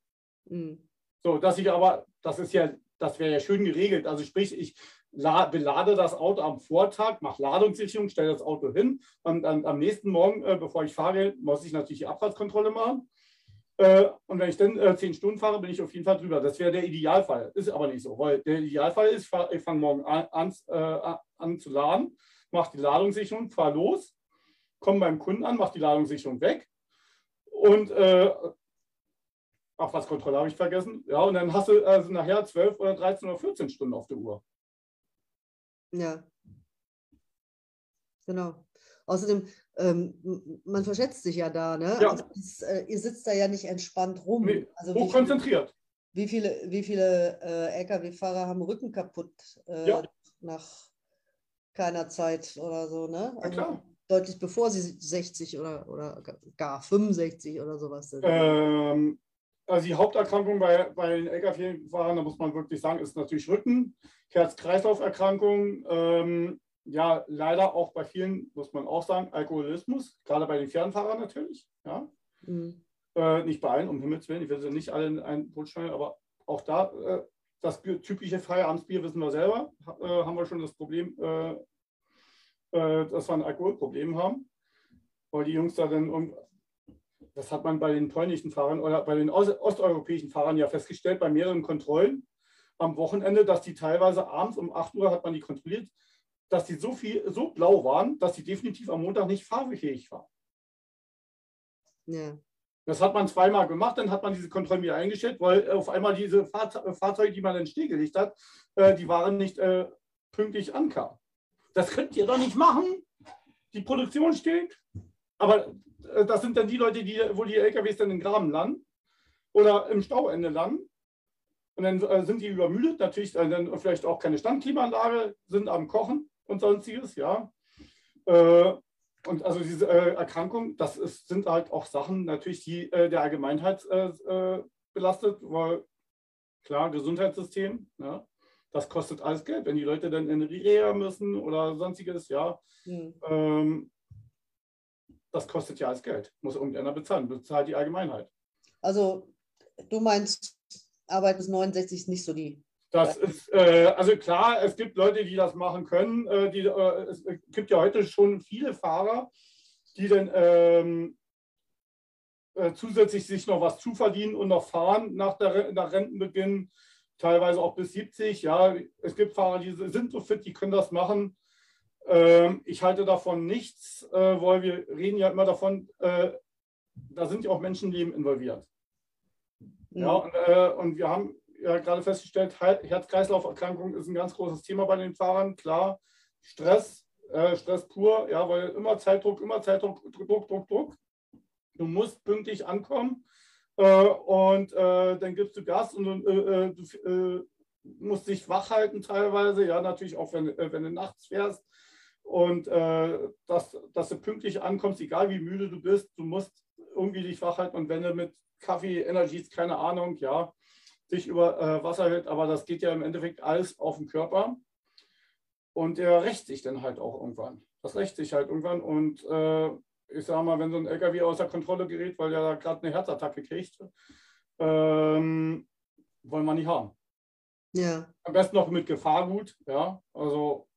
Mhm. So, dass ich aber, das ist ja, das wäre ja schön geregelt. Also sprich, ich belade das Auto am Vortag, mache Ladungssicherung, stelle das Auto hin und dann, am nächsten Morgen, äh, bevor ich fahre, muss ich natürlich die Abfahrtskontrolle machen. Äh, und wenn ich dann äh, zehn Stunden fahre, bin ich auf jeden Fall drüber. Das wäre der Idealfall. Ist aber nicht so, weil der Idealfall ist, ich fange morgen an, an, äh, an zu laden, mache die Ladungssicherung, fahre los, komme beim Kunden an, mache die Ladungssicherung weg und äh, Abfahrtskontrolle habe ich vergessen. Ja, und dann hast du also nachher 12 oder 13 oder 14 Stunden auf der Uhr. Ja. Genau. Außerdem, ähm, man verschätzt sich ja da, ne? Ja. Also das, äh, ihr sitzt da ja nicht entspannt rum. Nee, also hochkonzentriert. Wie viele, wie viele äh, Lkw-Fahrer haben Rücken kaputt äh, Ja. nach keiner Zeit oder so, ne? Ja, klar. deutlich bevor sie 60 oder, oder gar 65 oder sowas sind. Ähm, also die Haupterkrankung bei, bei den Lkw-Fahrern, da muss man wirklich sagen, ist natürlich Rücken, Herz-Kreislauf-Erkrankungen. Ähm, ja, leider auch bei vielen, muss man auch sagen, Alkoholismus, gerade bei den Fernfahrern natürlich. Ja. Mhm. Äh, nicht bei allen, um Himmels Willen, ich will sie nicht alle in ein Boot schneiden, aber auch da, äh, das typische Feierabendsbier wissen wir selber, ha- äh, haben wir schon das Problem, äh, äh, dass wir ein Alkoholproblem haben, weil die Jungs da dann, das hat man bei den polnischen Fahrern oder bei den Ost osteuropäischen Fahrern ja festgestellt, bei mehreren Kontrollen am Wochenende, dass die teilweise abends um 8 Uhr hat man die kontrolliert, dass die so viel, so blau waren, dass die definitiv am Montag nicht fahrfähig waren. Ja. Das hat man zweimal gemacht, dann hat man diese Kontrollen wieder eingestellt, weil auf einmal diese äh, Fahrzeuge, die man dann stillgelegt hat, äh, die waren nicht äh, pünktlich ankamen. Das könnt ihr doch nicht machen. Die Produktion steht. Aber äh, das sind dann die Leute, die, wo die LKWs dann in Graben landen oder im Stauende landen. Und dann äh, sind die übermüdet, natürlich äh, dann vielleicht auch keine Standklimaanlage, sind am Kochen und sonstiges, ja. Äh, und also diese äh, Erkrankung, das ist, sind halt auch Sachen natürlich, die äh, der Allgemeinheit äh, äh, belastet, weil klar, Gesundheitssystem, ja, das kostet alles Geld. Wenn die Leute dann in Reha müssen oder sonstiges, ja, Mhm. ähm, das kostet ja alles Geld. Muss irgendeiner bezahlen, bezahlt die Allgemeinheit. Also, du meinst, Arbeit bis 69 ist nicht so die. Das ist, äh, also klar, es gibt Leute, die das machen können. Äh, die, äh, es gibt ja heute schon viele Fahrer, die dann ähm, äh, zusätzlich sich noch was zuverdienen und noch fahren nach, der, nach Rentenbeginn, teilweise auch bis 70. Ja, es gibt Fahrer, die sind so fit, die können das machen. Ähm, ich halte davon nichts, äh, weil wir reden ja immer davon, äh, da sind ja auch Menschenleben involviert. Ja, und, äh, und wir haben ja gerade festgestellt, He- Herz-Kreislauf-Erkrankung ist ein ganz großes Thema bei den Fahrern. Klar, Stress, äh, Stress pur, ja, weil immer Zeitdruck, immer Zeitdruck, Druck, Druck, Druck. Du musst pünktlich ankommen äh, und dann gibst du Gas und du musst dich wach halten teilweise, ja, natürlich auch, wenn, wenn du nachts fährst. Und äh, dass, dass du pünktlich ankommst, egal wie müde du bist, du musst irgendwie dich wach halten und wenn du mit Kaffee, Energies, keine Ahnung, ja, sich über äh, Wasser hält, aber das geht ja im Endeffekt alles auf den Körper. Und der rächt sich dann halt auch irgendwann. Das rächt sich halt irgendwann. Und äh, ich sage mal, wenn so ein LKW außer Kontrolle gerät, weil der da gerade eine Herzattacke kriegt, ähm, wollen wir nicht haben. Ja. Am besten noch mit Gefahrgut, ja. Also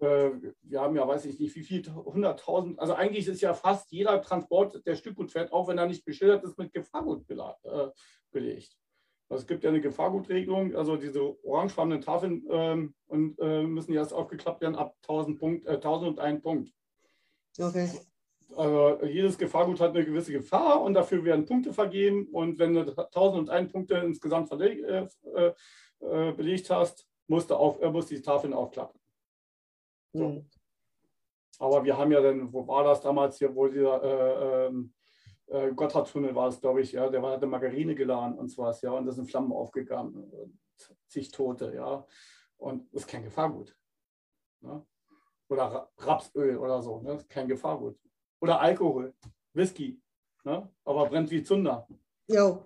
äh, wir haben ja, weiß ich nicht, wie viel, 100.000, also eigentlich ist ja fast jeder Transport, der Stückgut fährt, auch wenn er nicht beschildert ist, mit Gefahrgut äh, belegt. Also es gibt ja eine Gefahrgutregelung, also diese orangefarbenen Tafeln ähm, und, äh, müssen erst aufgeklappt werden ab 1000 Punkt, äh, 1001 Punkt. Okay. Also jedes Gefahrgut hat eine gewisse Gefahr und dafür werden Punkte vergeben. Und wenn du 1001 Punkte insgesamt verleg, äh, äh, belegt hast, musst du auf, musst die Tafeln aufklappen. So. Mhm. Aber wir haben ja dann, wo war das damals hier, wo dieser äh, ähm, äh, Gotthardtunnel war es, glaube ich, ja, der war, hatte Margarine geladen und so was, ja, und da sind Flammen aufgegangen, und zig Tote, ja. Und das ist kein Gefahrgut. Ne? Oder Ra- Rapsöl oder so, ne? das ist kein Gefahrgut. Oder Alkohol, Whisky, ne? aber brennt wie Zunder. Jo.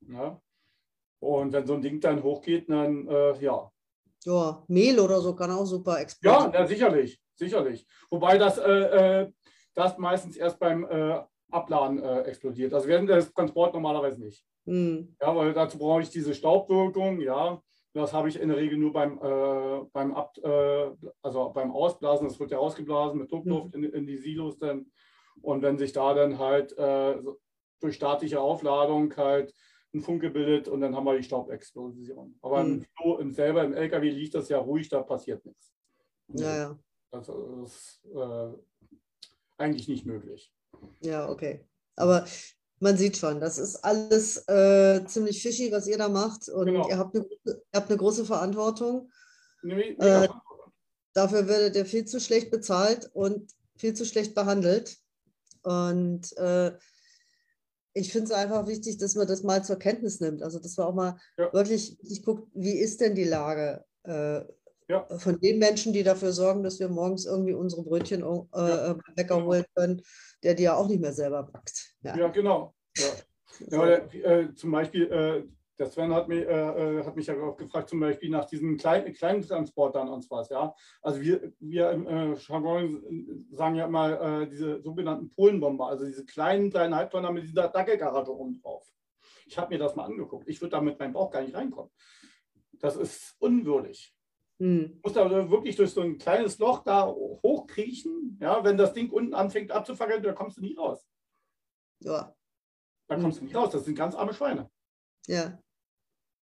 Ne? Und wenn so ein Ding dann hochgeht, dann äh, ja, Ja, Mehl oder so kann auch super Ja, explodieren. na, sicherlich, sicherlich. Wobei das, äh, äh, das meistens erst beim äh, Abladen äh, explodiert. Also während des Transport normalerweise nicht. Mhm. Ja, weil dazu brauche ich diese Staubwirkung, ja. Das habe ich in der Regel nur beim, äh, beim, Ab, äh, also beim Ausblasen, das wird ja ausgeblasen mit Druckluft in, in die Silos dann. Und wenn sich da dann halt durch statische Aufladung halt ein Funk gebildet und dann haben wir die Staubexplosion. Aber mhm. im, im, selber im LKW liegt das ja ruhig, da passiert nichts. Ja, ja. Das ist äh, eigentlich nicht möglich. Ja, okay. Aber man sieht schon, das ist alles äh, ziemlich fishy, was ihr da macht. Und genau. ihr, habt eine, ihr habt eine große Verantwortung. Nee, äh, dafür werdet ihr viel zu schlecht bezahlt und viel zu schlecht behandelt. Und äh, ich finde es einfach wichtig, dass man das mal zur Kenntnis nimmt. Also, dass man auch mal ja. wirklich ich guckt, wie ist denn die Lage äh, ja. von den Menschen, die dafür sorgen, dass wir morgens irgendwie unsere Brötchen äh, ja. Äh, Bäcker genau. holen können, der die ja auch nicht mehr selber backt. Ja, genau. Ja. Äh, zum Beispiel, äh, der Sven hat mich, äh, äh, hat mich ja auch gefragt, zum Beispiel nach diesen kleinen, kleinen Transportern und was. Ja? Also wir, wir im äh, Jargon sagen ja immer äh, diese sogenannten Polenbomber, also diese kleinen, kleinen Halbtonner mit dieser Dackelgarage oben drauf. Ich habe mir das mal angeguckt. Ich würde da mit meinem Bauch gar nicht reinkommen. Das ist unwürdig. Hm. Muss da wirklich durch so ein kleines Loch da hochkriechen. Ja, wenn das Ding unten anfängt abzufackeln, da kommst du nie raus. Ja. Da kommst du nicht raus. Das sind ganz arme Schweine. Ja.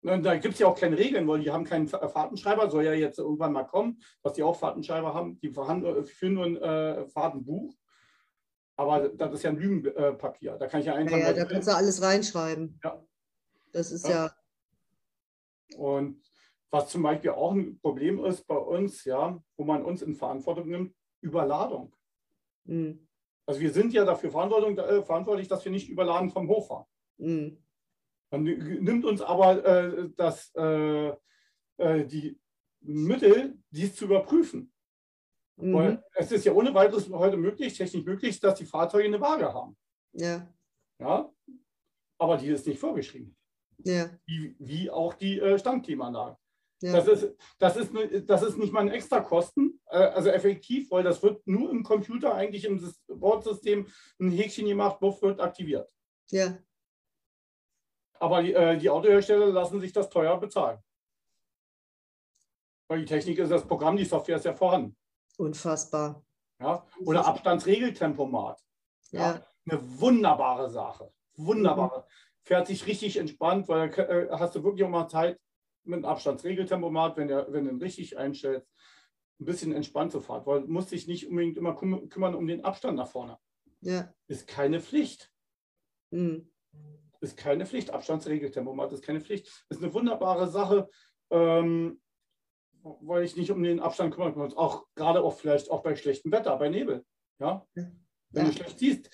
Und da gibt es ja auch keine Regeln, weil die haben keinen Fahrtenschreiber, soll ja jetzt irgendwann mal kommen, dass die auch Fahrtenschreiber haben. Die äh, führen nur ein äh, Fahrtenbuch. Aber das ist ja ein Lügenpapier. Da kann ich ja einfach. Ja, ja da kannst du alles reinschreiben. Ja. Das ist ja. ja. Und was zum Beispiel auch ein Problem ist bei uns, ja, wo man uns in Verantwortung nimmt, Überladung. Mhm. Also wir sind ja dafür äh, verantwortlich, dass wir nicht überladen vom Hof fahren. Mhm. Man nimmt uns aber äh, das, äh, äh, die Mittel, dies zu überprüfen. Mhm. Es ist ja ohne weiteres heute möglich, technisch möglich, dass die Fahrzeuge eine Waage haben. Ja. ja? Aber die ist nicht vorgeschrieben. Ja. Wie, wie auch die äh, Standklimaanlage. Ja. Das, ist, das, ist, das ist nicht mal ein extra Kosten, äh, also effektiv, weil das wird nur im Computer, eigentlich im Bordsystem, ein Häkchen gemacht, Buff wird aktiviert. Ja. Aber die, äh, die Autohersteller lassen sich das teuer bezahlen. Weil die Technik ist das Programm, die Software ist ja vorhanden. Unfassbar. Ja? Oder. Abstandsregeltempomat. Ja. ja. Eine wunderbare Sache. Wunderbare. Mhm. Fährt sich richtig entspannt, weil äh, hast du wirklich auch mal Zeit, mit einem Abstandsregeltempomat, wenn, der, wenn du ihn richtig einstellst, ein bisschen entspannt zu fahren, weil du musst dich nicht unbedingt immer kümmern um den Abstand nach vorne. Ja. Ist keine Pflicht. Mhm. Ist keine Pflicht. Abstandsregeltempomat ist keine Pflicht. Ist eine wunderbare Sache, ähm, weil ich nicht um den Abstand kümmern muss. Auch gerade auch vielleicht auch bei schlechtem Wetter, bei Nebel. Ja? ja. Wenn du schlecht siehst,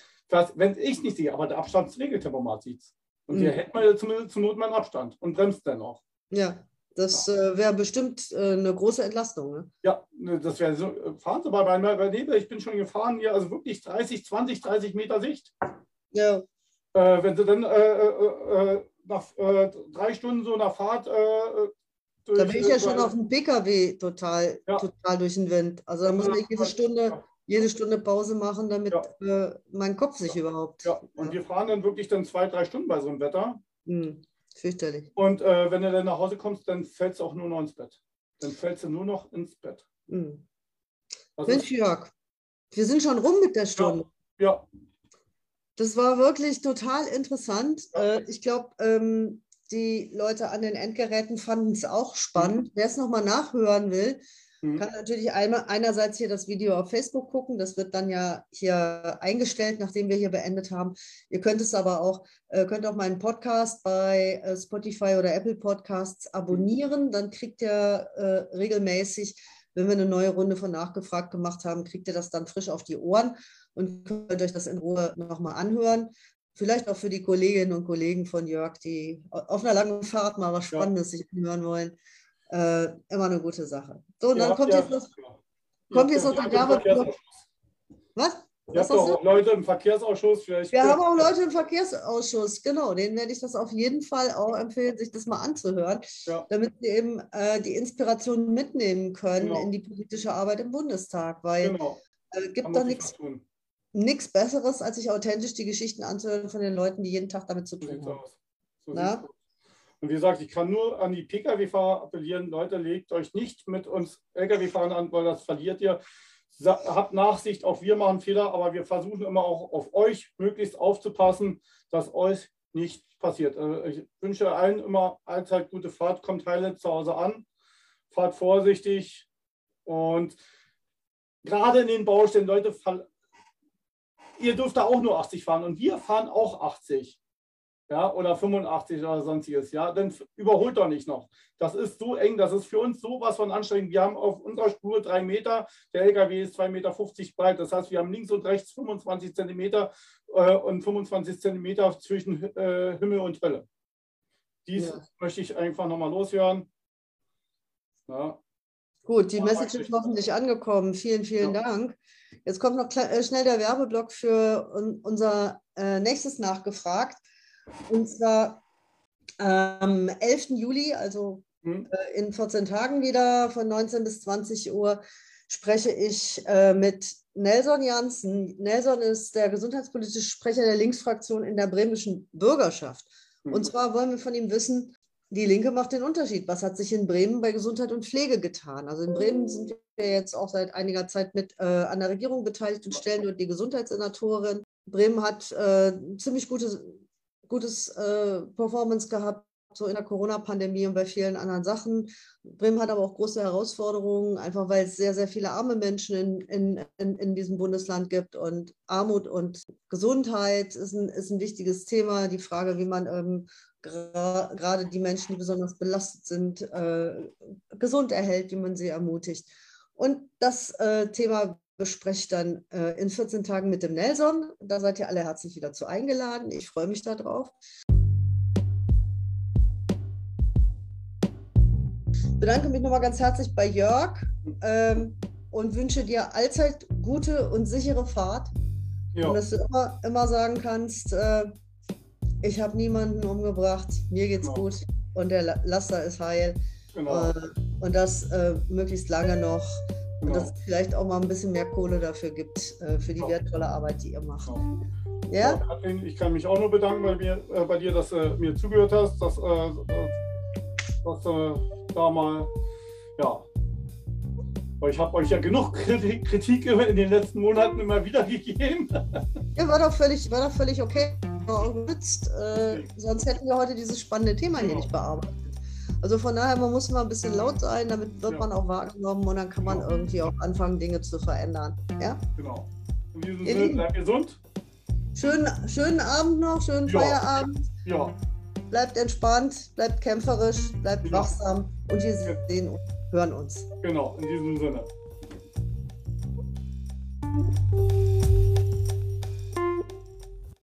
wenn ich nicht sehe, aber der Abstandsregeltempomat sieht es. Und mhm. hier hält man zumindest zur Not mal einen Abstand und bremst dann auch. Ja, das äh, wäre bestimmt äh, eine große Entlastung. Ne? Ja, ne, das wäre so. Äh, fahren Sie mal bei, bei Nebel, ich bin schon gefahren hier, also wirklich 30, 20, 30 Meter Sicht. Ja. Äh, wenn Sie dann äh, äh, nach drei Stunden so nach Fahrt. Durch, da bin ich ja schon auf dem PKW total, ja. total durch den Wind. Also da muss man jede Stunde, jede Stunde Pause machen, damit ja. mein Kopf sich ja. überhaupt. Ja, und wir fahren dann wirklich dann zwei, drei Stunden bei so einem Wetter. Hm. Fürchterlich. Und äh, wenn du dann nach Hause kommst, dann fällst du auch nur noch ins Bett. Dann fällst du nur noch ins Bett. Mhm. Mensch, Jörg, wir sind schon rum mit der Stunde. Ja. Das war wirklich total interessant. Äh, ich glaube, ähm, die Leute an den Endgeräten fanden es auch spannend. Mhm. Wer es nochmal nachhören will, Mhm. Kann natürlich einmal, einerseits hier das Video auf Facebook gucken, das wird dann ja hier eingestellt, nachdem wir hier beendet haben. Ihr könnt es aber auch, äh, könnt auch meinen Podcast bei äh, Spotify oder Apple Podcasts abonnieren, dann kriegt ihr äh, regelmäßig, wenn wir eine neue Runde von Nachgefragt gemacht haben, kriegt ihr das dann frisch auf die Ohren und könnt euch das in Ruhe nochmal anhören vielleicht auch für die Kolleginnen und Kollegen von Jörg, die auf einer langen Fahrt mal was Spannendes ja. sich anhören wollen äh, immer eine gute Sache. So, und dann kommt jetzt noch, kommt jetzt noch der Werbe. Was? Ihr habt auch Leute im Verkehrsausschuss. Vielleicht Wir haben auch Leute im Verkehrsausschuss, genau. Denen werde ich das auf jeden Fall auch empfehlen, sich das mal anzuhören, ja. damit sie eben äh, die Inspiration mitnehmen können genau. in die politische Arbeit im Bundestag. Weil genau. äh, gibt da nichts nichts Besseres, als sich authentisch die Geschichten anzuhören von den Leuten, die jeden Tag damit zu tun haben. So und wie gesagt, ich kann nur an die Pkw-Fahrer appellieren, Leute, legt euch nicht mit uns Lkw-Fahrern an, weil das verliert ihr. habt Nachsicht, auch wir machen Fehler, aber wir versuchen immer auch auf euch möglichst aufzupassen, dass euch nicht passiert. Also ich wünsche allen immer allzeit gute Fahrt, kommt heile zu Hause an, fahrt vorsichtig und gerade in den Baustellen, Leute, ihr dürft da auch nur 80 fahren und wir fahren auch 80 ja, oder 85 oder sonstiges, ja, dann überholt doch nicht noch. Das ist so eng, das ist für uns sowas von anstrengend. Wir haben auf unserer Spur drei Meter, der LKW ist 2,50 Meter breit, das heißt, wir haben links und rechts 25 Zentimeter äh, und 25 Zentimeter zwischen äh, Himmel und Hölle. Dies ja. möchte ich einfach nochmal loswerden. Ja. Gut, die Message ist hoffentlich angekommen. Vielen, vielen ja. Dank. Jetzt kommt noch äh, schnell der Werbeblock für unser äh, nächstes Nachgefragt. Und zwar am 11. Juli, also mhm. äh, in 14 Tagen wieder von 19 bis 20 Uhr, spreche ich mit Nelson Janssen. Nelson ist der gesundheitspolitische Sprecher der Linksfraktion in der bremischen Bürgerschaft. Mhm. Und zwar wollen wir von ihm wissen, die Linke macht den Unterschied. Was hat sich in Bremen bei Gesundheit und Pflege getan? Also in Bremen sind wir jetzt auch seit einiger Zeit mit äh, an der Regierung beteiligt und stellen dort die Gesundheitssenatorin. Bremen hat äh, ziemlich gute gutes äh, Performance gehabt, so in der Corona-Pandemie und bei vielen anderen Sachen. Bremen hat aber auch große Herausforderungen, einfach weil es sehr, sehr viele arme Menschen in, in, in, in diesem Bundesland gibt. Und Armut und Gesundheit ist ein, ist ein wichtiges Thema. Die Frage, wie man ähm, gerade die Menschen, die besonders belastet sind, äh, gesund erhält, wie man sie ermutigt. Und das äh, Thema bespreche dann äh, in 14 Tagen mit dem Nelson. Da seid ihr alle herzlich wieder zu eingeladen. Ich freue mich darauf. Ich bedanke mich nochmal ganz herzlich bei Jörg ähm, und wünsche dir allzeit gute und sichere Fahrt. Ja. Und dass du immer, immer sagen kannst, äh, ich habe niemanden umgebracht, mir geht's genau. gut und der Laster ist heil. Genau. Äh, und das äh, möglichst lange noch. Und dass es vielleicht auch mal ein bisschen mehr Kohle dafür gibt, äh, für die wertvolle Arbeit, die ihr macht. Ja? Katrin, ich kann mich auch nur bedanken bei, mir, äh, bei dir, dass du mir zugehört hast, dass, äh, dass du da mal, ja, ich habe euch ja genug Kritik in den letzten Monaten immer wieder gegeben. Ja, war doch völlig, war doch völlig okay. Nützt, äh, sonst hätten wir heute dieses spannende Thema hier genau. nicht bearbeitet. Also von daher, man muss mal ein bisschen laut sein, damit wird ja. man auch wahrgenommen und dann kann man genau. irgendwie auch anfangen, Dinge zu verändern. Ja? Genau. In diesem Sinne, bleibt gesund. Schönen, schönen Abend noch, schönen ja. Feierabend. Ja. Bleibt entspannt, bleibt kämpferisch, bleibt ja. wachsam und wir sehen und hören uns. Genau, in diesem Sinne.